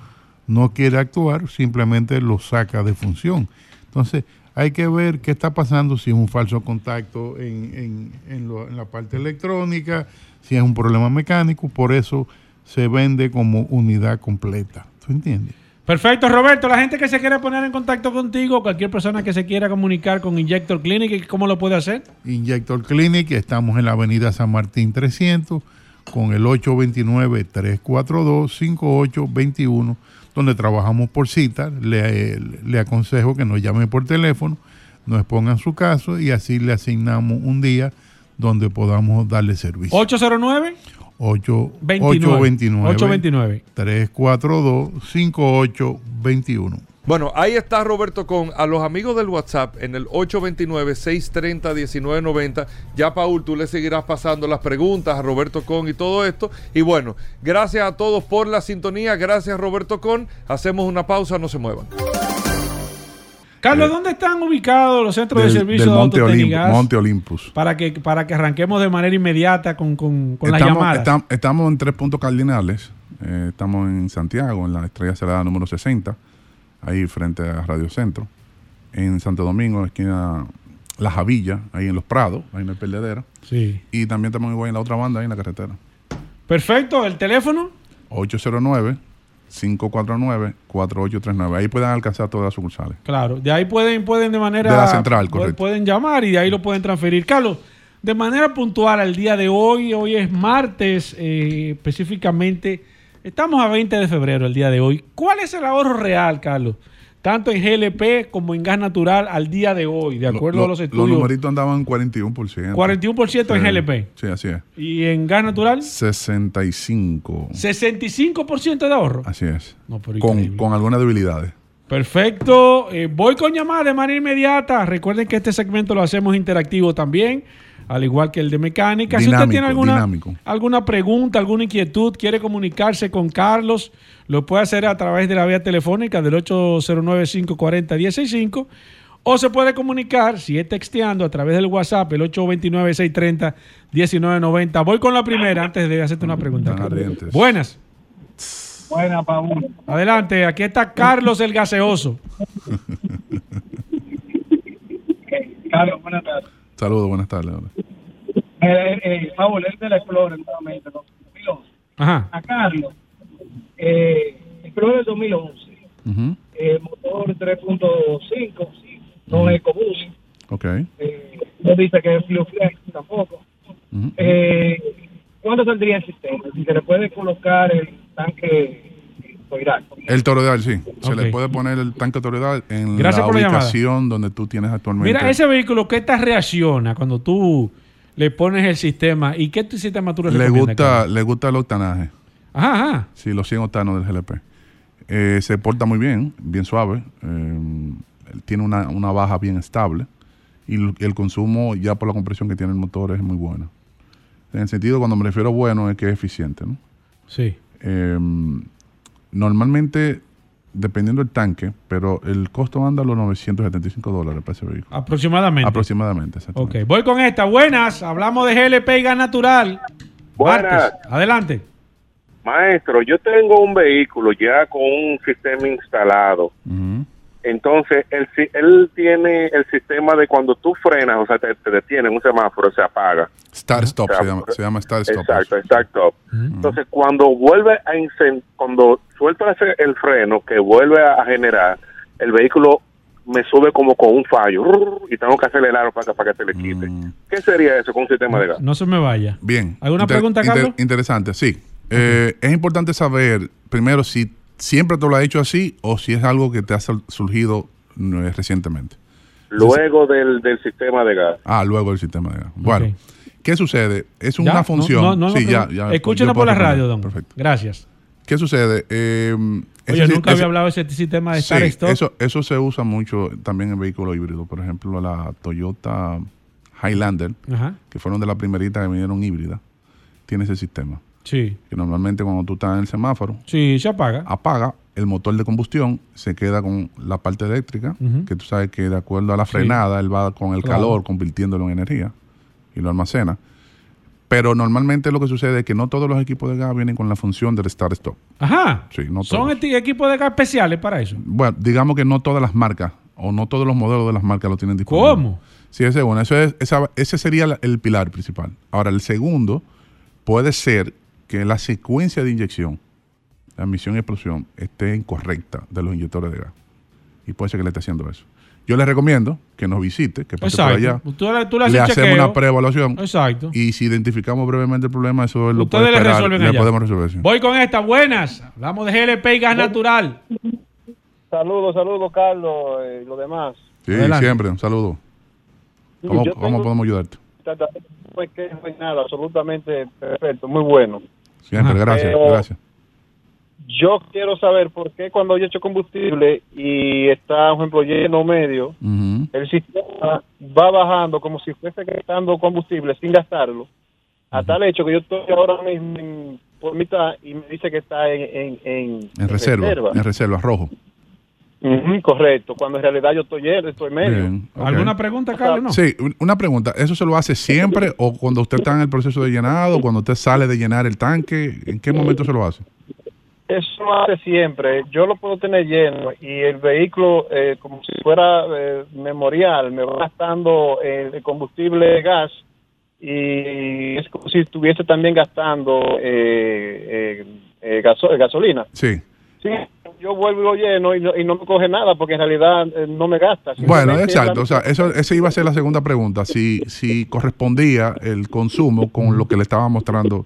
no quiere actuar, simplemente lo saca de función. Entonces hay que ver qué está pasando, si es un falso contacto en, en- en lo- en la parte electrónica, si es un problema mecánico, por eso se vende como unidad completa. ¿Tú entiendes? Perfecto, Roberto. La gente que se quiera poner en contacto contigo, cualquier persona que se quiera comunicar con Injector Clinic, ¿cómo lo puede hacer? Injector Clinic, estamos en la avenida San Martín 300 con el 829-342-5821, donde trabajamos por cita. Le, le aconsejo que nos llame por teléfono, nos expongan su caso y así le asignamos un día donde podamos darle servicio. 809 8, 29. 829 342-5821. Bueno, ahí está Roberto con a los amigos del WhatsApp en el 829-630-1990. Ya, Paul, tú le seguirás pasando las preguntas a Roberto Con y todo esto. Y bueno, gracias a todos por la sintonía. Gracias, Roberto Con. Hacemos una pausa, no se muevan. Carlos, ¿dónde están ubicados los centros Del- de servicio del de Monte, Autotec y Olimp- Gas? Monte Olympus. Para que, para que arranquemos de manera inmediata con, con, con las estamos, llamadas. estam- estamos en tres puntos cardinales. Eh, estamos en Santiago, en la Estrella Cerrada número 60, ahí frente a Radio Centro. En Santo Domingo, en la esquina La Javilla, ahí en Los Prados, ahí en el Perdedero. Sí. Y también estamos igual en la otra banda, ahí en la carretera. Perfecto, el teléfono. 809-549-4839. Ahí pueden alcanzar todas las sucursales. Claro, de ahí pueden, pueden de manera. De la central, correcto. Pueden llamar y de ahí lo pueden transferir. Carlos, de manera puntual al día de hoy, hoy es martes, eh, específicamente, estamos a 20 de febrero, el día de hoy. ¿Cuál es el ahorro real, Carlos? Tanto en GLP como en gas natural al día de hoy, de acuerdo Lo- a los Los estudios. numeritos andaban 41%. 41% en Sí, GLP. Sí, así es. Y en gas natural, 65. 65% de ahorro. Así es. No, pero con, con algunas debilidades. Perfecto. Eh, voy con llamada de manera inmediata. Recuerden que este segmento lo hacemos interactivo también, al igual que el de mecánica. si usted tiene alguna, dinámico. alguna pregunta, alguna inquietud, quiere comunicarse con Carlos, lo puede hacer a través de la vía telefónica del 809-540-165 o se puede comunicar, si es texteando, a través del WhatsApp, el 829-630-1990. Voy con la primera antes de hacerte una pregunta. Buenas. Buena, Paul. Adelante, aquí está Carlos el Gaseoso. Carlos, buenas tardes. Saludos, buenas tardes. Eh, eh, Paul, es de la Explorer nuevamente, ¿no? 2011. Ajá. A Carlos, eh, Explorer 2011, Ujú, eh, motor 3.5, no es EcoBoost, Ok. eh, no dice que es Fuel Flex tampoco. Ujú. Eh, ¿Cuánto saldría el sistema? Si se le puede colocar el tanque El toroidal, sí. Se le puede poner el tanque toroidal en Gracias la ubicación donde tú tienes actualmente. Mira, ese vehículo, ¿qué te reacciona cuando tú le pones el sistema? ¿Y qué tu sistema tú le, le gusta, le gusta el octanaje. Ajá, ajá. Sí, los 100 octanos del GLP. Eh, se porta muy bien, bien suave. eh, tiene una, una baja bien estable. Y el, el consumo, ya por la compresión que tiene el motor, es muy bueno. En el sentido, cuando me refiero a bueno, es que es eficiente, ¿no? Sí. Eh, normalmente, dependiendo del tanque, pero el costo anda a los 975 dólares para ese vehículo. Aproximadamente. Aproximadamente, exacto. Ok, voy con esta. Buenas, hablamos de GLP y gas natural. Buenas. Martes, adelante. Maestro, yo tengo un vehículo ya con un sistema instalado. Entonces, él, si- él tiene el sistema de cuando tú frenas, o sea, te, te detiene en un semáforo, se apaga. Start Stop O sea, se llama, se llama Start Stop. Exacto, exacto. Entonces, cuando vuelve a incen- cuando suelta ese- el freno que vuelve a, generar, el vehículo me sube como con un fallo y tengo que acelerar para que, para que se le quite. ¿Qué sería eso con un sistema de gas? No se me vaya. Bien. ¿Alguna Inter- pregunta, inter- Carlos? interesante, sí. Eh, es importante saber, primero, si siempre te lo ha hecho así o si es algo que te ha sur- surgido eh, recientemente. Luego del, del sistema de gas. Ah, luego el sistema de gas. Bueno. ¿qué sucede? Es una no- función. no- no lo sí, ya, yo por la radio, don. Perfecto. Gracias. ¿Qué sucede? Eh, Oye, ese- nunca ese- había hablado de ese sistema de Sí, Stop. eso, eso se usa mucho también en vehículos híbridos. Por ejemplo, la Toyota Highlander, Ajá. que fueron de las primeritas que vinieron híbridas, tiene ese sistema. Sí. Que normalmente cuando tú estás en el semáforo, Sí, se apaga. apaga el motor de combustión, se queda con la parte eléctrica, que tú sabes que de acuerdo a la Sí. frenada, él va con el Claro. calor convirtiéndolo en energía y lo almacena. Pero normalmente lo que sucede es que no todos los equipos de gas vienen con la función del start stop. Ajá. Sí, no Son equipos de gas especiales para eso. Bueno, digamos que no todas las marcas o no todos los modelos de las marcas lo tienen disponible. ¿Cómo? Sí, ese es uno. Eso es, esa- ese sería el pilar principal. Ahora, el segundo puede ser que la secuencia de inyección, la emisión y explosión, esté incorrecta de los inyectores de gas. Y puede ser que le esté haciendo eso. Yo les recomiendo que nos visite, que pase por allá. Tú, le- tú le Le hacemos chequeo. una preevaluación. Exacto. Y si identificamos brevemente el problema, eso es lo Ustedes puede le esperar, resuelven le allá. podemos resolver. sí. Voy con esta. Buenas. Hablamos de GLP y gas natural. Saludos, saludos, Carlos, eh, y lo demás. Sí, Adelante. siempre. Un saludo. ¿Cómo, podemos ayudarte? Hay que no hay nada, absolutamente perfecto, muy bueno. Siempre, gracias, Pero gracias. Yo quiero saber por qué cuando yo echo combustible y está, por ejemplo, lleno medio, el sistema va bajando como si fuese gastando combustible sin gastarlo, a tal hecho que yo estoy ahora mismo en- por mitad y me dice que está en, en, en, En reserva, en reserva, rojo. Correcto, cuando en realidad yo estoy lleno, estoy medio. ¿Alguna pregunta, Carlos? No. Sí, un- una pregunta. ¿Eso se lo hace siempre o cuando usted está en el proceso de llenado, cuando usted sale de llenar el tanque? ¿En qué momento se lo hace? Eso lo hace siempre. Yo lo puedo tener lleno y el vehículo, eh, como si fuera eh, memorial, me va gastando eh, el combustible de gas y es como si estuviese también gastando eh, eh, eh, gaso- gasolina. Sí. Sí, yo vuelvo y lo lleno y no, y no me coge nada porque en realidad eh, no me gasta. Bueno, exacto. O sea, eso, esa iba a ser la segunda pregunta. Si, si correspondía el consumo con lo que le estaba mostrando. O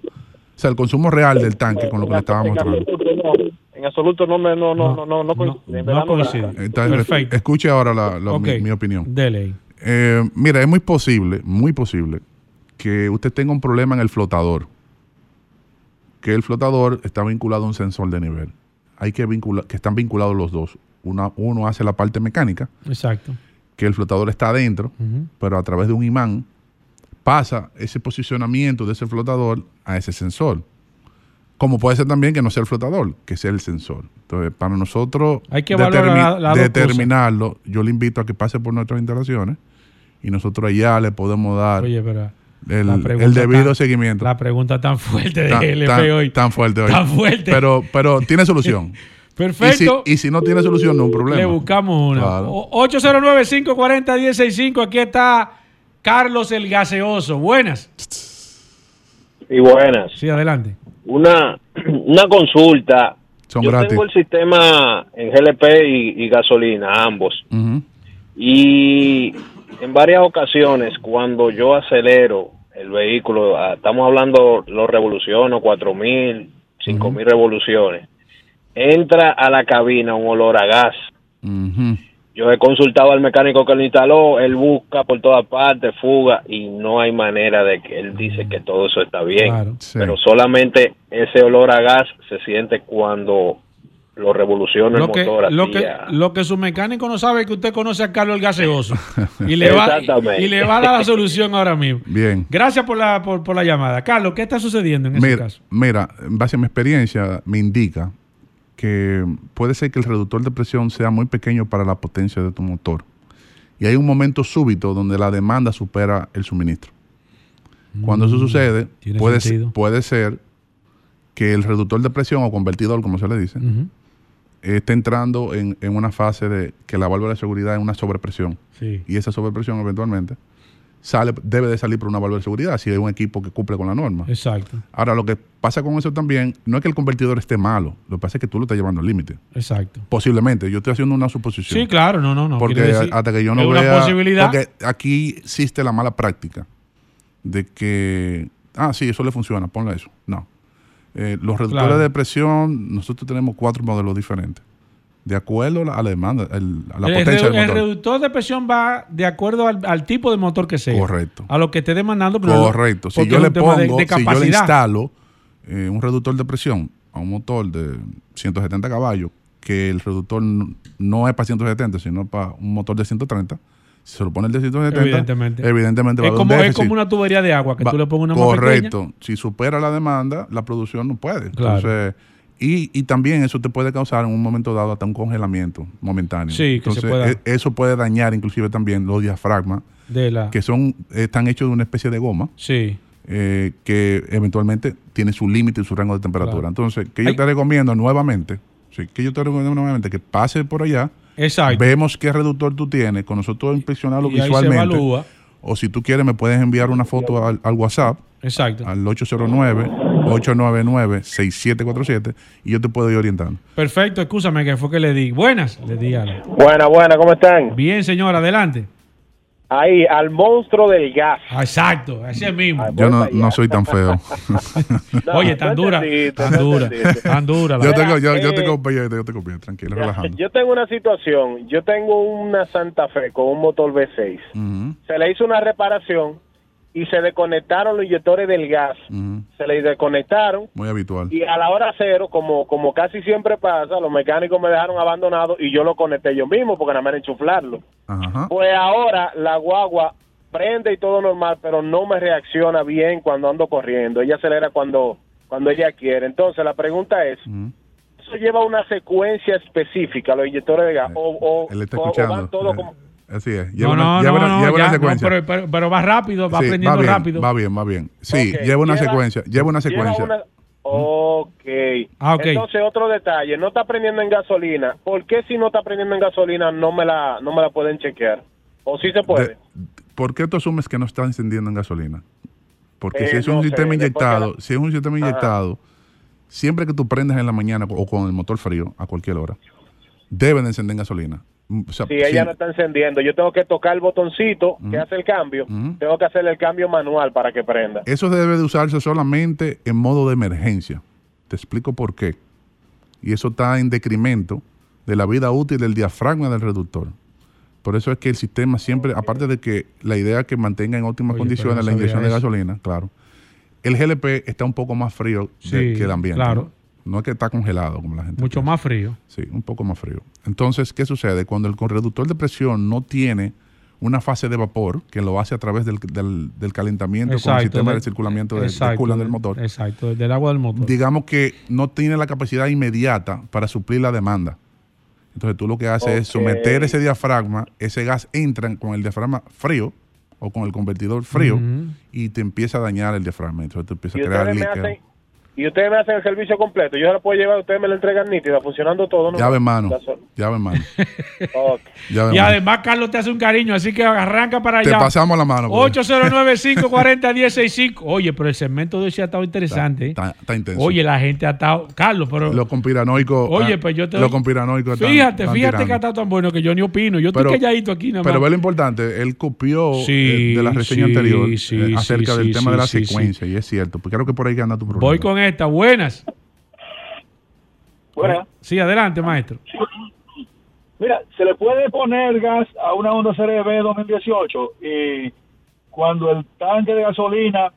sea, el consumo real del tanque con lo que le estaba en mostrando. absoluto no, en absoluto no me no no no no, no coincide, no gasta. Entonces, escuche ahora la, la- mi, Ok. mi opinión. Dele. Eh, mira, es muy posible, muy posible, que usted tenga un problema en el flotador. Que el flotador está vinculado a un sensor de nivel. Hay que vincular, que están vinculados los dos. Una, uno hace la parte mecánica, Exacto. que el flotador está adentro, pero a través de un imán pasa ese posicionamiento de ese flotador a ese sensor. Como puede ser también que no sea el flotador, que sea el sensor. Entonces, para nosotros Hay que la- determinarlo, yo le invito a que pase por nuestras instalaciones y nosotros allá le podemos dar Oye, pero el, debido tan- seguimiento. La pregunta tan fuerte de Tan- GLP tan- hoy. Tan fuerte hoy. Tan fuerte. Pero, pero tiene solución. Perfecto. Y si, y si no tiene solución, no es un problema. Le buscamos una. Claro. O- 809-540-165. Aquí está Carlos el Gaseoso. Buenas. Y buenas. Sí, adelante. Una, una consulta. Son Yo gratis. tengo el sistema en GLP y, y gasolina, ambos. Y en varias ocasiones, cuando yo acelero el vehículo, ah, estamos hablando, lo revoluciono, 4000, 5000 revoluciones, entra a la cabina un olor a gas. Yo he consultado al mecánico que lo instaló, él busca por todas partes, fuga, y no hay manera de que él dice que todo eso está bien. Sí. Pero solamente ese olor a gas se siente cuando lo revoluciona el Lo que, motor. así lo, que, lo que su mecánico no sabe es que usted conoce a Carlos el gaseoso y le, va, Exactamente. y le va a dar la solución ahora mismo. Bien. Gracias por la, por, por la llamada. Carlos, ¿qué está sucediendo en ese Mira, caso? mira, en base a mi experiencia, me indica que puede ser que el reductor de presión sea muy pequeño para la potencia de tu motor. Y hay un momento súbito donde la demanda supera el suministro. Cuando eso Mm, sucede, puede, puede ser que el reductor de presión o convertidor, como se le dice. Esté entrando en, en una fase de que la válvula de seguridad es una sobrepresión. Sí. Y esa sobrepresión eventualmente sale, debe de salir por una válvula de seguridad si hay un equipo que cumple con la norma. Exacto, Ahora, lo que pasa con eso también, no es que el convertidor esté malo, lo que pasa es que tú lo estás llevando al límite. exacto. Posiblemente, yo estoy haciendo una suposición. Sí, claro, no, no, no. porque decir- hasta que yo no vea... una posibilidad. Porque aquí existe la mala práctica de que, ah, sí, eso le funciona, ponle eso. No. Eh, los reductores Claro. de presión, nosotros tenemos cuatro modelos diferentes. De acuerdo a la, demanda, el- a la el, potencia redu- del el motor. reductor de presión va de acuerdo al, al tipo de motor que sea. Correcto. A lo que esté demandando. pero- Correcto. Si yo le pongo, de, de si yo le instalo eh, un reductor de presión a un motor de 170 caballos, que el reductor no es para 170, sino para un motor de 130, si se lo pone el de 170, Evidentemente. evidentemente va a es, un como, es déficit. como una tubería de agua que Va- tú le pongas una Correcto. Si supera la demanda, la producción no puede. Claro. Entonces, y, y también eso te puede causar en un momento dado hasta un congelamiento momentáneo. Sí, que se pueda- e- eso puede dañar inclusive también los diafragmas, De la, que son están hechos de una especie de goma sí. eh, que eventualmente tiene su límite y su rango de temperatura. Claro. Entonces, que yo Ay. te recomiendo nuevamente, sí, que yo te recomiendo nuevamente que pase por allá, Exacto. vemos qué reductor tú tienes, con nosotros inspeccionarlo Y ahí se visualmente. evalúa. O si tú quieres, me puedes enviar una foto al, al WhatsApp, Exacto. al 809-899-6747, y yo te puedo ir orientando. Perfecto, escúchame que fue que le di. Buenas, le di algo. Buena, buena, ¿cómo están? Bien, señor, adelante. Ahí, al monstruo del gas. Ah, Exacto, ese mismo. Yo no, no soy tan feo. Oye, tan dura, tan dura, tan dura. la yo, tengo, yo, yo eh, te copié, yo te copié, tranquilo, relajando. Yo tengo una situación. Yo tengo una Santa Fe con un motor V6. Ujú, Se le hizo una reparación y se desconectaron los inyectores del gas. Se le desconectaron Muy habitual. y a la hora cero, como, como casi siempre pasa, los mecánicos me dejaron abandonado y yo lo conecté yo mismo porque nada más era enchuflarlo. Pues ahora la guagua prende y todo normal, pero no me reacciona bien cuando ando corriendo. Ella acelera cuando, cuando ella quiere. Entonces la pregunta es, Ujú. ¿eso lleva una secuencia específica, los inyectores de gas? ¿O, o, Él está o- van todos Eh, como... Así es. Lleva no, una, lleva no, una- no, lleva una ya, no, secuencia. pero, pero- pero va rápido, va Sí, aprendiendo bien, rápido. Va bien, va bien. Sí, lleva una lleva- secuencia. Lleva una Lleva secuencia. una- Ok. Ah, ok. Entonces, otro detalle, no está prendiendo en gasolina. ¿Por qué si no está prendiendo en gasolina no me la, no me la pueden chequear? ¿O sí se puede? De- ¿Por qué tú asumes que no está encendiendo en gasolina? Porque Eh, si es no un sistema inyectado, la- si es un sistema Ajá. inyectado, siempre que tú prendas en la mañana o con el motor frío a cualquier hora, deben de encender en gasolina. Mm, o sea, ella sí, no está encendiendo, yo tengo que tocar el botoncito que hace el cambio. Ujú. Tengo que hacerle el cambio manual para que prenda. Eso debe de usarse solamente en modo de emergencia. Te explico por qué. Y eso está en decremento de la vida útil del diafragma del reductor. Por eso es que el sistema siempre, aparte de que la idea es que mantenga en óptimas Oye, condiciones no la inyección de gasolina, claro. El GLP está un poco más frío de- que el ambiente. claro. ¿No? Es que está congelado como la gente. Mucho más frío. Sí, un poco más frío. Entonces, ¿qué sucede? Cuando el reductor de presión no tiene una fase de vapor que lo hace a través del, del- del calentamiento con el sistema de, circulamiento de, exacto, del del- motor, Exacto, del agua del motor. digamos que no tiene la capacidad inmediata para suplir la demanda. Entonces tú lo que haces es someter ese diafragma, ese gas entra con el diafragma frío o con el convertidor frío y te empieza a dañar el diafragma. Entonces tú empiezas Y a crear líquido. Y ustedes me hacen el servicio completo. Yo se lo puedo llevar, ustedes me lo entregan nítida, funcionando todo. ¿no? Llave en mano, llave en mano. Y mano. además Carlos te hace un cariño, así que arranca para Te allá. pasamos la mano. pues. 809-540-165. Oye, pero el segmento de hoy sí ha estado interesante. ¿eh? Está, está intenso. Oye, la gente ha estado. Carlos, pero. Los conspiranoicos. Oye, ah, pues yo te Los conspiranoicos están- Fíjate, están fíjate que ha estado tan bueno que yo ni opino. Yo Pero- estoy calladito aquí nada más. Pero ve lo importante, él copió Sí, eh, de la reseña sí, anterior sí, eh, acerca sí, del sí, tema de la sí, sí. secuencia, y es cierto, porque creo que por ahí que anda tu problema. Voy con esta. Buenas. Buenas. Sí, adelante, maestro. Mira, se le puede poner gas a una Honda CRB 2018 y cuando el tanque de gasolina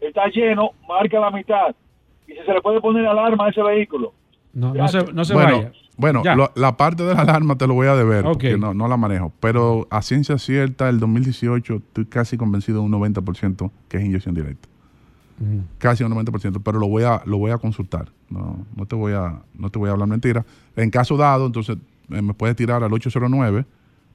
está lleno, marca la mitad. Y si se le puede poner alarma a ese vehículo. No, no se, no se bueno, vaya. Bueno, lo- la parte de la alarma te lo voy a deber, Ok. porque no, no la manejo. Pero a ciencia cierta, el 2018 estoy casi convencido de un 90% que es inyección directa. Casi un 90%, pero lo voy a, lo voy a consultar. No, no, te voy a, no te voy a hablar mentira. En caso dado, entonces eh, me puedes tirar al 809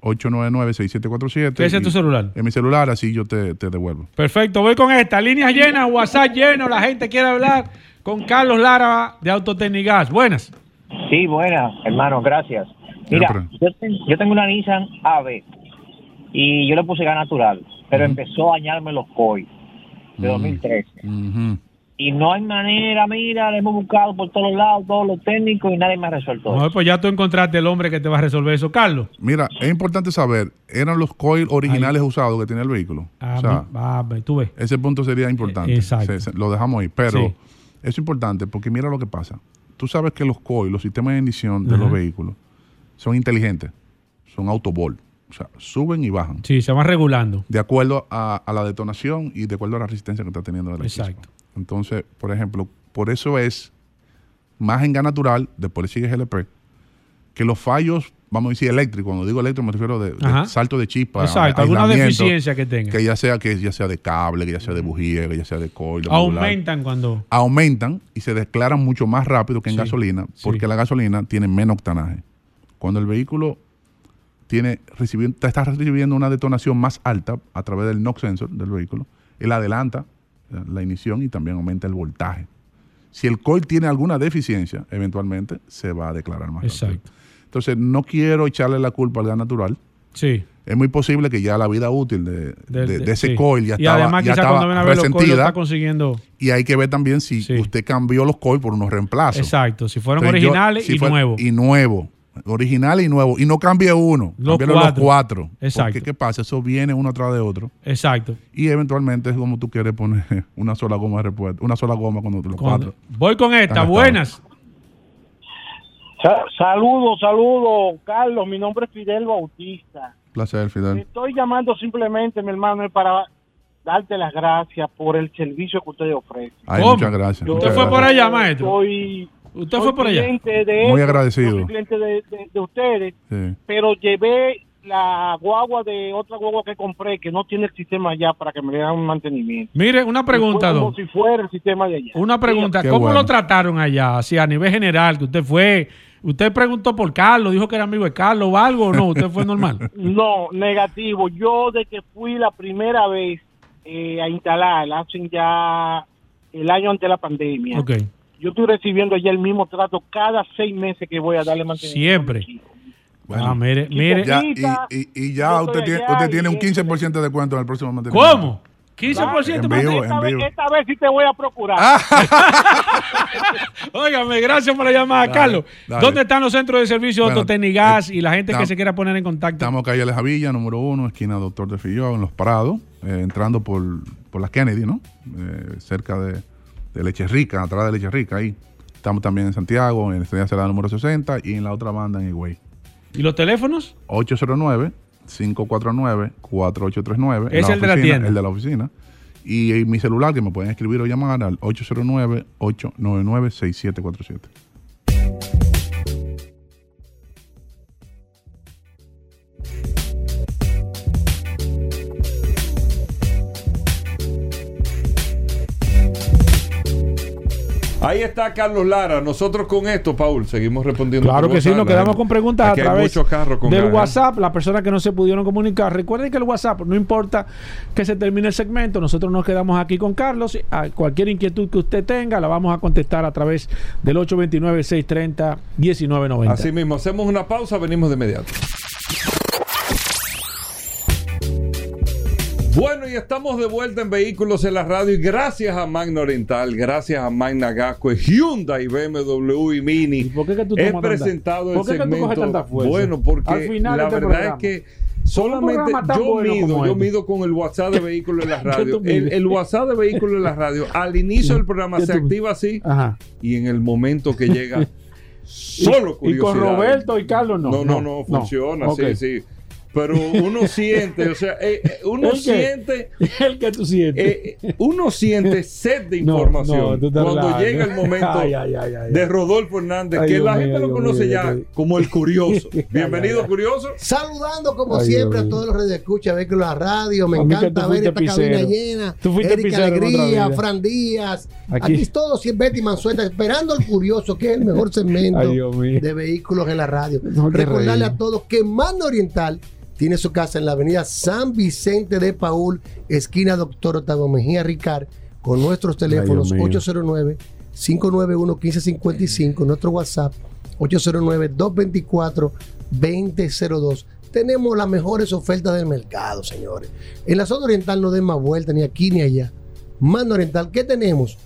899-6747. Ese es tu celular. En mi celular, así yo te, te devuelvo. Perfecto, voy con esta. Líneas llenas, WhatsApp lleno, la gente quiere hablar con Carlos Lara de Autotecnigas. Buenas. Sí, buena, hermano, gracias. Mira, yo, yo tengo una Nissan AB y yo le puse gas natural, pero empezó a dañarme los COI de 2013. Y no hay manera, mira, le hemos buscado por todos lados, todos los técnicos y nadie me ha resuelto. No, pues ya tú encontraste el hombre que te va a resolver eso. Carlos. Mira, es importante saber, ¿eran los coils originales usados que tenía el vehículo? Ah, o sea, ah, tú ves. ese punto sería importante. Exacto. Se- se- lo dejamos ahí. Pero Sí. es importante porque mira lo que pasa. Tú sabes que los coils, los sistemas de ignición de los vehículos, son inteligentes. Son autobol. O sea, suben y bajan. Sí, se van regulando. De acuerdo a, a la detonación y de acuerdo a la resistencia que está teniendo el equipo. Exacto. Entonces, por ejemplo, por eso es más en gas natural, después le sigue GLP, que los fallos, vamos a decir eléctricos, cuando digo eléctrico me refiero de, salto de chispa, Exacto, alguna deficiencia que tenga. Que ya sea, que ya sea de cable, que ya sea de bujía, que ya sea de coil, modular, Aumentan cuando. aumentan y se declaran mucho más rápido que en Sí, gasolina, porque la gasolina tiene menos octanaje. Cuando el vehículo tiene recibiendo, está recibiendo una detonación más alta a través del NOx sensor del vehículo, él adelanta la, la ignición y también aumenta el voltaje. Si el coil tiene alguna deficiencia, eventualmente se va a declarar más rápido. Exacto. Entonces, no quiero echarle la culpa al gas natural. Sí. Es muy posible que ya la vida útil de, de- de- de ese sí. coil ya Y estaba, además ya estaba resentida. está consiguiendo. Y hay que ver también si usted cambió los coils por unos reemplazos. Exacto, si fueron Entonces, yo- originales si y fue- nuevos. Y nuevo. Original y nuevo. Y no cambie uno. Los cuatro. los cuatro. Exacto. Porque ¿qué pasa? Eso viene uno atrás de otro. Exacto. Y eventualmente es como tú quieres poner una sola goma de repuesto. Una sola goma con los Cuando- cuatro. Voy con esta, buenas. Sa- Saludos, saludos, Carlos. Mi nombre es Fidel Bautista. Placer, Te Fidel. estoy llamando simplemente, mi hermano, para darte las gracias por el servicio que usted ofrece. Ay, muchas gracias. Yo- muchas ¿Usted fue por allá, maestro? Soy, ¿Usted soy fue por allá? de Muy agradecido. Cliente de, de- de ustedes, Sí. pero llevé la guagua de otra guagua que compré que no tiene el sistema allá para que me le un mantenimiento. Mire, una pregunta, don. Como si fuera el sistema de allá. Una pregunta, Qué ¿cómo bueno. lo trataron allá? Así a nivel general, que usted fue, usted preguntó por Carlos, dijo que era amigo de Carlos o algo, o no, usted fue normal. No, negativo. Yo de que fui la primera vez eh, a instalar, hacen ya el año antes de la pandemia. Ok. Yo estoy recibiendo ya el mismo trato cada seis meses que voy a darle mantenimiento. Siempre. ah, mire, mire. Ya, y, y- y ya usted tiene, allá usted y tiene un esto- 15% de descuento en el próximo mantenimiento. ¿Cómo? 15% En vivo, esta, en vez, vivo. esta vez sí te voy a procurar. Óigame, gracias por la llamada, Dale, Carlos. dale. ¿Dónde están los centros de servicio de Bueno, Autotecnigas y la gente que tam- se quiera poner en contacto? Estamos calle Javilla, número uno, esquina Doctor de Filló, en Los Prados, eh, entrando por, por la Kennedy, ¿no? Eh, cerca de, de Leche Rica, atrás de Leche Rica, ahí. Estamos también en Santiago, en Estrella Celada número 60 y en la otra banda en Higüey. ¿Y los teléfonos? 809-549-4839. Es en el de la oficina, tienda. El de la oficina. Y, eh, mi celular que me pueden escribir o llamar al 809-899-6747. Ahí está Carlos Lara. Nosotros con esto, Paul, seguimos respondiendo. Claro que sí, nos quedamos gente- con preguntas aquí a través con del. WhatsApp, las personas que no se pudieron comunicar. Recuerden que el WhatsApp, no importa que se termine el segmento, nosotros nos quedamos aquí con Carlos. A cualquier inquietud que usted tenga, la vamos a contestar a través del 829-630-1990. Así mismo, hacemos una pausa, venimos de inmediato. Bueno, y estamos de vuelta en Vehículos en la Radio y gracias a Magna Oriental, gracias a Magna Gasco, Hyundai, BMW y Mini. ¿Por qué que tú He presentado el ¿Por qué que tú segmento. Bueno, porque Al final la este verdad programa. es que solamente yo bueno mido, yo este. mido con el WhatsApp de Vehículos en la ¿Qué Radio. El, el WhatsApp de Vehículos en la Radio al inicio del programa ¿Qué se activa así Ajá. y en el momento que llega solo Y con. Roberto y Carlos no. No, no, no, funciona, sí, sí. Pero uno siente, o sea, eh, eh, uno siente, El que tú sientes. eh, uno siente sed de información no, cuando llega el momento Ay, ay, ay, ay, de. Rodolfo Hernández, Ay, que Dios la mío, gente lo conoce mío, ya Dios. como el curioso. Bienvenido, ay. curioso. Saludando como Ay, siempre Dios a todos los redes de escucha, ver que la radio, me encanta ver esta cabina llena. Tú fuiste Erika Alegría. Fran Díaz. Aquí. Aquí, todos, y Betty Manzueta, esperando al curioso, que es el mejor segmento Ay, de vehículos en la radio. No Recordarle a todos que Mano Oriental tiene su casa en la avenida San Vicente de Paul, esquina Doctor Octavio Mejía Ricard, con nuestros teléfonos Dios mío. 809 591 1555, nuestro WhatsApp 809-224-2002. Tenemos las mejores ofertas del mercado, señores. En la zona oriental no den más vuelta ni aquí ni allá. Mano oriental, ¿qué tenemos?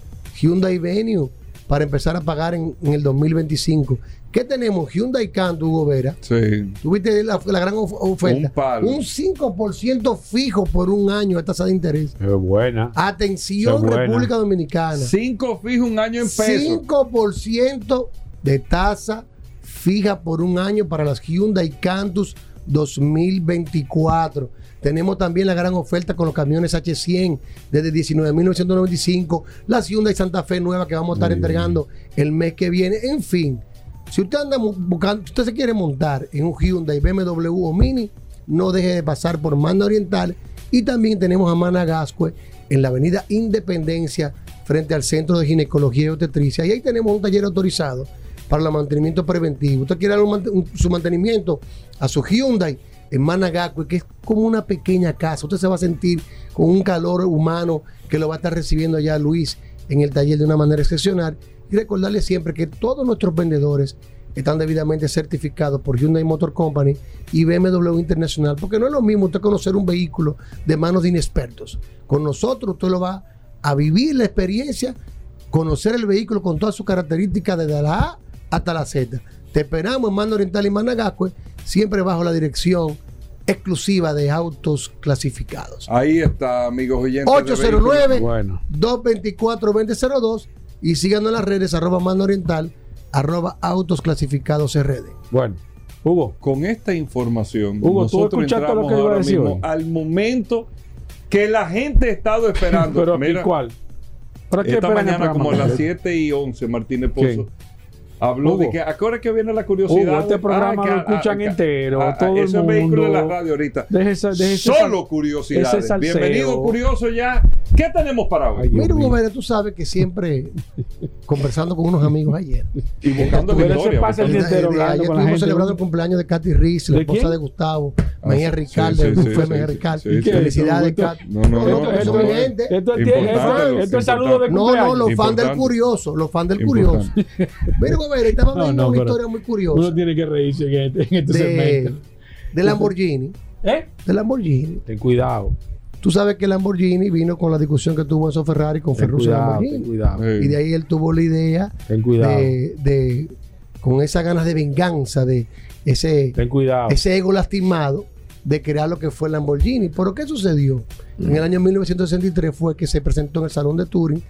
Hyundai Venue para empezar a pagar en, en el 2025. ¿Qué tenemos? Hyundai Canto, Hugo Vera. Sí. Tuviste la, la gran of- oferta. Un palo. Un 5% fijo por un año de tasa de interés. Es buena. Atención, Esa es buena. República Dominicana. Cinco fijos un año en pesos. 5% de tasa fija por un año para las Hyundai Cantus 2024. Tenemos también la gran oferta con los camiones H100 desde 19.995. La Hyundai Santa Fe nueva que vamos a estar entregando el mes que viene. En fin, si usted anda buscando, si usted se quiere montar en un Hyundai, BMW o Mini, no deje de pasar por Manda Oriental. Y también tenemos a Managascue en la avenida Independencia frente al Centro de Ginecología y Obstetricia. Y ahí tenemos un taller autorizado para el mantenimiento preventivo. Usted quiere un- su mantenimiento a su Hyundai en Managacue, que es como una pequeña casa. Usted se va a sentir con un calor humano que lo va a estar recibiendo allá Luis en el taller de una manera excepcional. Y recordarle siempre que todos nuestros vendedores están debidamente certificados por Hyundai Motor Company y BMW Internacional, porque no es lo mismo usted conocer un vehículo de manos de inexpertos. Con nosotros usted lo va a vivir la experiencia, conocer el vehículo con todas sus características desde la A hasta la Z. Te esperamos en Mano Oriental y Managascue, siempre bajo la dirección exclusiva de autos clasificados. Ahí está, amigos oyentes. de 809 vehículos. 224-2002 y síganos en las redes arroba Mano Oriental, arroba autos clasificados RD. Bueno, Hugo. Con esta información, Hugo, ¿tú nosotros escuchaste lo entramos que ahora mismo hoy? al momento que la gente ha estado esperando. Pero, ¿y Mira, cuál? ¿Para qué esta mañana, como a las 7 y 11, Martínez Pozo ¿Quién? Habló Hugo. de que, ¿a qué hora es que viene la curiosidad? Hugo, este programa Ah, lo que- escuchan ah, entero, ah, todo el Eso es vehículo de la mundo. radio ahorita. Deje esa- deje ese Solo curiosidades. Bienvenido, curioso ya. ¿Qué tenemos para hoy? Mira, Hugo Vera, tú sabes que siempre conversando con unos amigos ayer. Y buscando Pero victoria. se pasa el entero ayer estuvimos gente. celebrando el cumpleaños de Katy Riz, la ¿De esposa quién? de Gustavo, Ah, Mejía Ricardo, sí, Mejía Ricardo. sí, sí. Felicidades, Katy. No, no, no. Esto- es saludo de No, no, cumpleaños. los fans del curioso, los fans del curioso. Mira, Vera, estaba viendo no, una historia muy curiosa Uno tiene que reírse en este, en este de, segmento. de Lamborghini. ¿Eh? De Lamborghini. Ten cuidado. Tú sabes que Lamborghini vino con la discusión que tuvo Enzo Ferrari con Ferruccio cuidado, ten Lamborghini. cuidado. Y de ahí él tuvo la idea Ten cuidado. de, de- con esas ganas de venganza, de ese, Ten cuidado. ese ego lastimado de crear lo que fue el Lamborghini. ¿Pero qué sucedió? En el año 1963 fue que se presentó en el Salón de Turing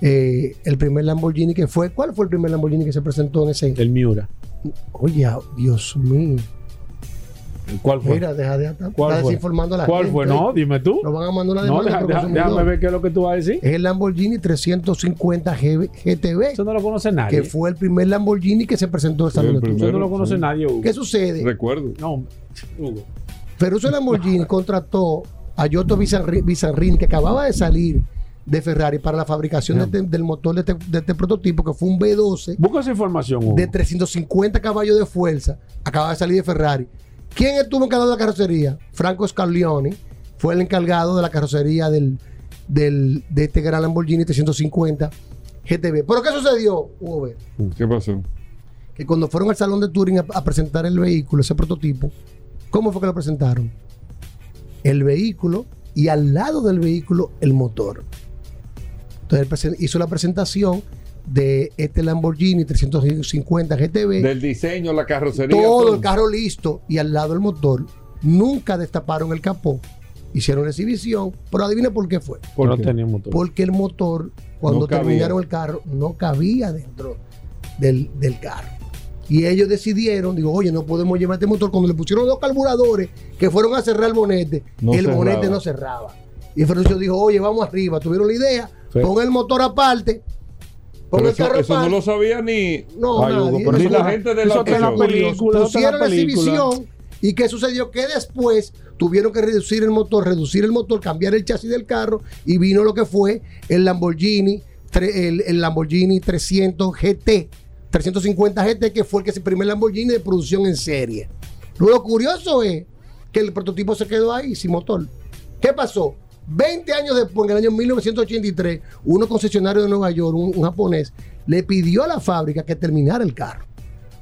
eh, el primer Lamborghini que fue. ¿Cuál fue el primer Lamborghini que se presentó en ese? El Miura. Oye, Dios mío. ¿Cuál fue? Mira, deja de estar ¿Cuál fue? desinformando a la ¿Cuál gente. fue? No, dime tú. Lo van a mandar una No, deja- deja- déjame ver qué es lo que tú vas a decir. Es el Lamborghini 350 GB GTB. Eso no lo conoce nadie. Que fue el primer Lamborghini que se presentó en el Salón el de Turing. Eso no lo conoce sí. nadie, Hugo. ¿Qué sucede? Recuerdo. No, Hugo. Ferruccio Lamborghini contrató a Giotto Bizarri- Bizarrini, que acababa de salir de Ferrari para la fabricación de este- del motor de este, de este prototipo, que fue un B12 Busca esa información, Hugo. de 350 caballos de fuerza. Acaba de salir de Ferrari. ¿Quién estuvo encargado de la carrocería? Franco Scaglioni fue el encargado de la carrocería del, del- de este gran Lamborghini 350 GTB. ¿Pero qué sucedió, Hugo? ¿Qué pasó? que cuando fueron al salón de Turing a, a presentar el vehículo, ese prototipo, ¿cómo fue que lo presentaron? El vehículo y al lado del vehículo el motor. Entonces él hizo la presentación de este Lamborghini 350 GTB, Del diseño, la carrocería. todo el carro listo y al lado el motor. Nunca destaparon el capó, hicieron la exhibición, pero adivina por qué fue. no tenía motor. Porque el motor, cuando No terminaron el carro, no cabía dentro del, del carro. Y ellos decidieron, digo, oye, no podemos llevar este motor. Cuando le pusieron dos carburadores que fueron a cerrar el bonete, No el cerraba. bonete no cerraba. Y Ferruccio dijo, oye, vamos arriba. Tuvieron la idea, Sí. pon el motor aparte, pon Pero el eso, carro eso no aparte. lo sabía ni, No, Ay, Hugo, nadie. pero ni Eso la gente de eso la película. Pusieron la exhibición. ¿Y qué sucedió? Que después tuvieron que reducir el motor, reducir el motor, cambiar el chasis del carro y vino lo que fue el Lamborghini, el, el Lamborghini 300 GT, 350 GT, que fue el que es el primer Lamborghini de producción en serie. Lo curioso es que el prototipo se quedó ahí sin motor. ¿Qué pasó? 20 años después, en el año 1983, uno concesionario de Nueva York, un, japonés, le pidió a la fábrica que terminara el carro.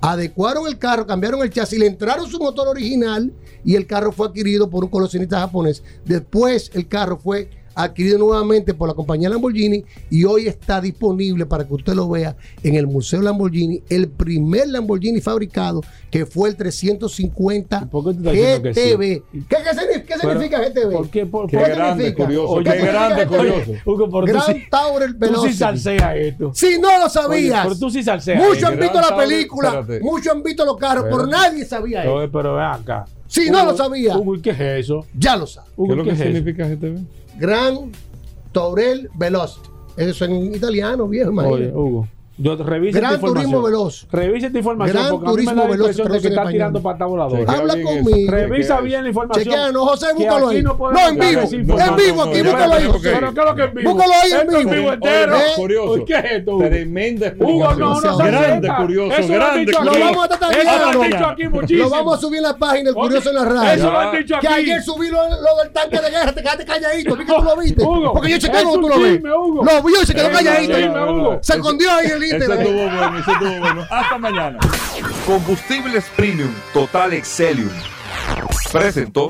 Adecuaron el carro, cambiaron el chasis, le entraron su motor original y el carro fue adquirido por un coleccionista japonés. Después el carro fue adquirido nuevamente por la compañía Lamborghini y hoy está disponible para que usted lo vea en el Museo Lamborghini, el primer Lamborghini fabricado que fue el 350 estás diciendo que sí? GTB. ¿Qué, qué significa, qué Pero, significa GTB? ¿por qué? ¿Por- ¿Qué por- significa? Qué grande, ¿Qué significa curioso. GTB? Hugo, pero tú Grand sí- Tourer Tú Velocity. sí salseas esto. Si no lo Oye, sabías. pero tú sí salseas Muchos esto. han visto la película, espérate. muchos han visto los carros, pero Espérate. nadie sabía eso. Oye, pero ven acá. Si no lo sabía. Hugo, ¿y qué es eso? Ya lo sabes. Hugo, ¿Qué es lo que es eso? significa GTV? Gran Taurel Velocity. Eso en italiano, viejo, Oye, imagínate. Hugo. Yo revisa Gran esta información. Turismo Veloz. Revisa esta información Gran porque a mí Turismo me da Veloz, de que en está español. tirando pata voladora. Habla conmigo. Revisa bien la información. Chequea, no, José, Que búscalo ahí. no en vivo. En vivo, aquí, búscalo ahí. no, Pero ¿qué es lo que es vivo? Búscalo ahí en Esto es vivo. vivo entero. Curioso. ¿Qué es esto? Hugo? Tremenda explicación. no, no, grande, no, curioso, eso lo han grande, dicho aquí. Lo curioso. vamos a tratar Eso lo han bien. dicho aquí muchísimo. Lo vamos a subir en la página, el curioso en la radio. Eso lo han dicho Que aquí. ayer subí lo, del tanque de guerra, te quedaste calladito. Vi que tú lo viste. Porque yo chequeo tú lo ves. Lo vio y se quedó calladito. Se escondió ahí en Eso estuvo bueno, eso estuvo bueno. Hasta mañana. Combustibles Premium Total Excelium presentó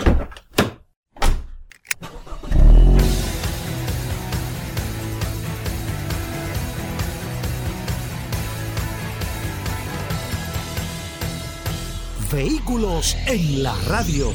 Vehículos en la radio.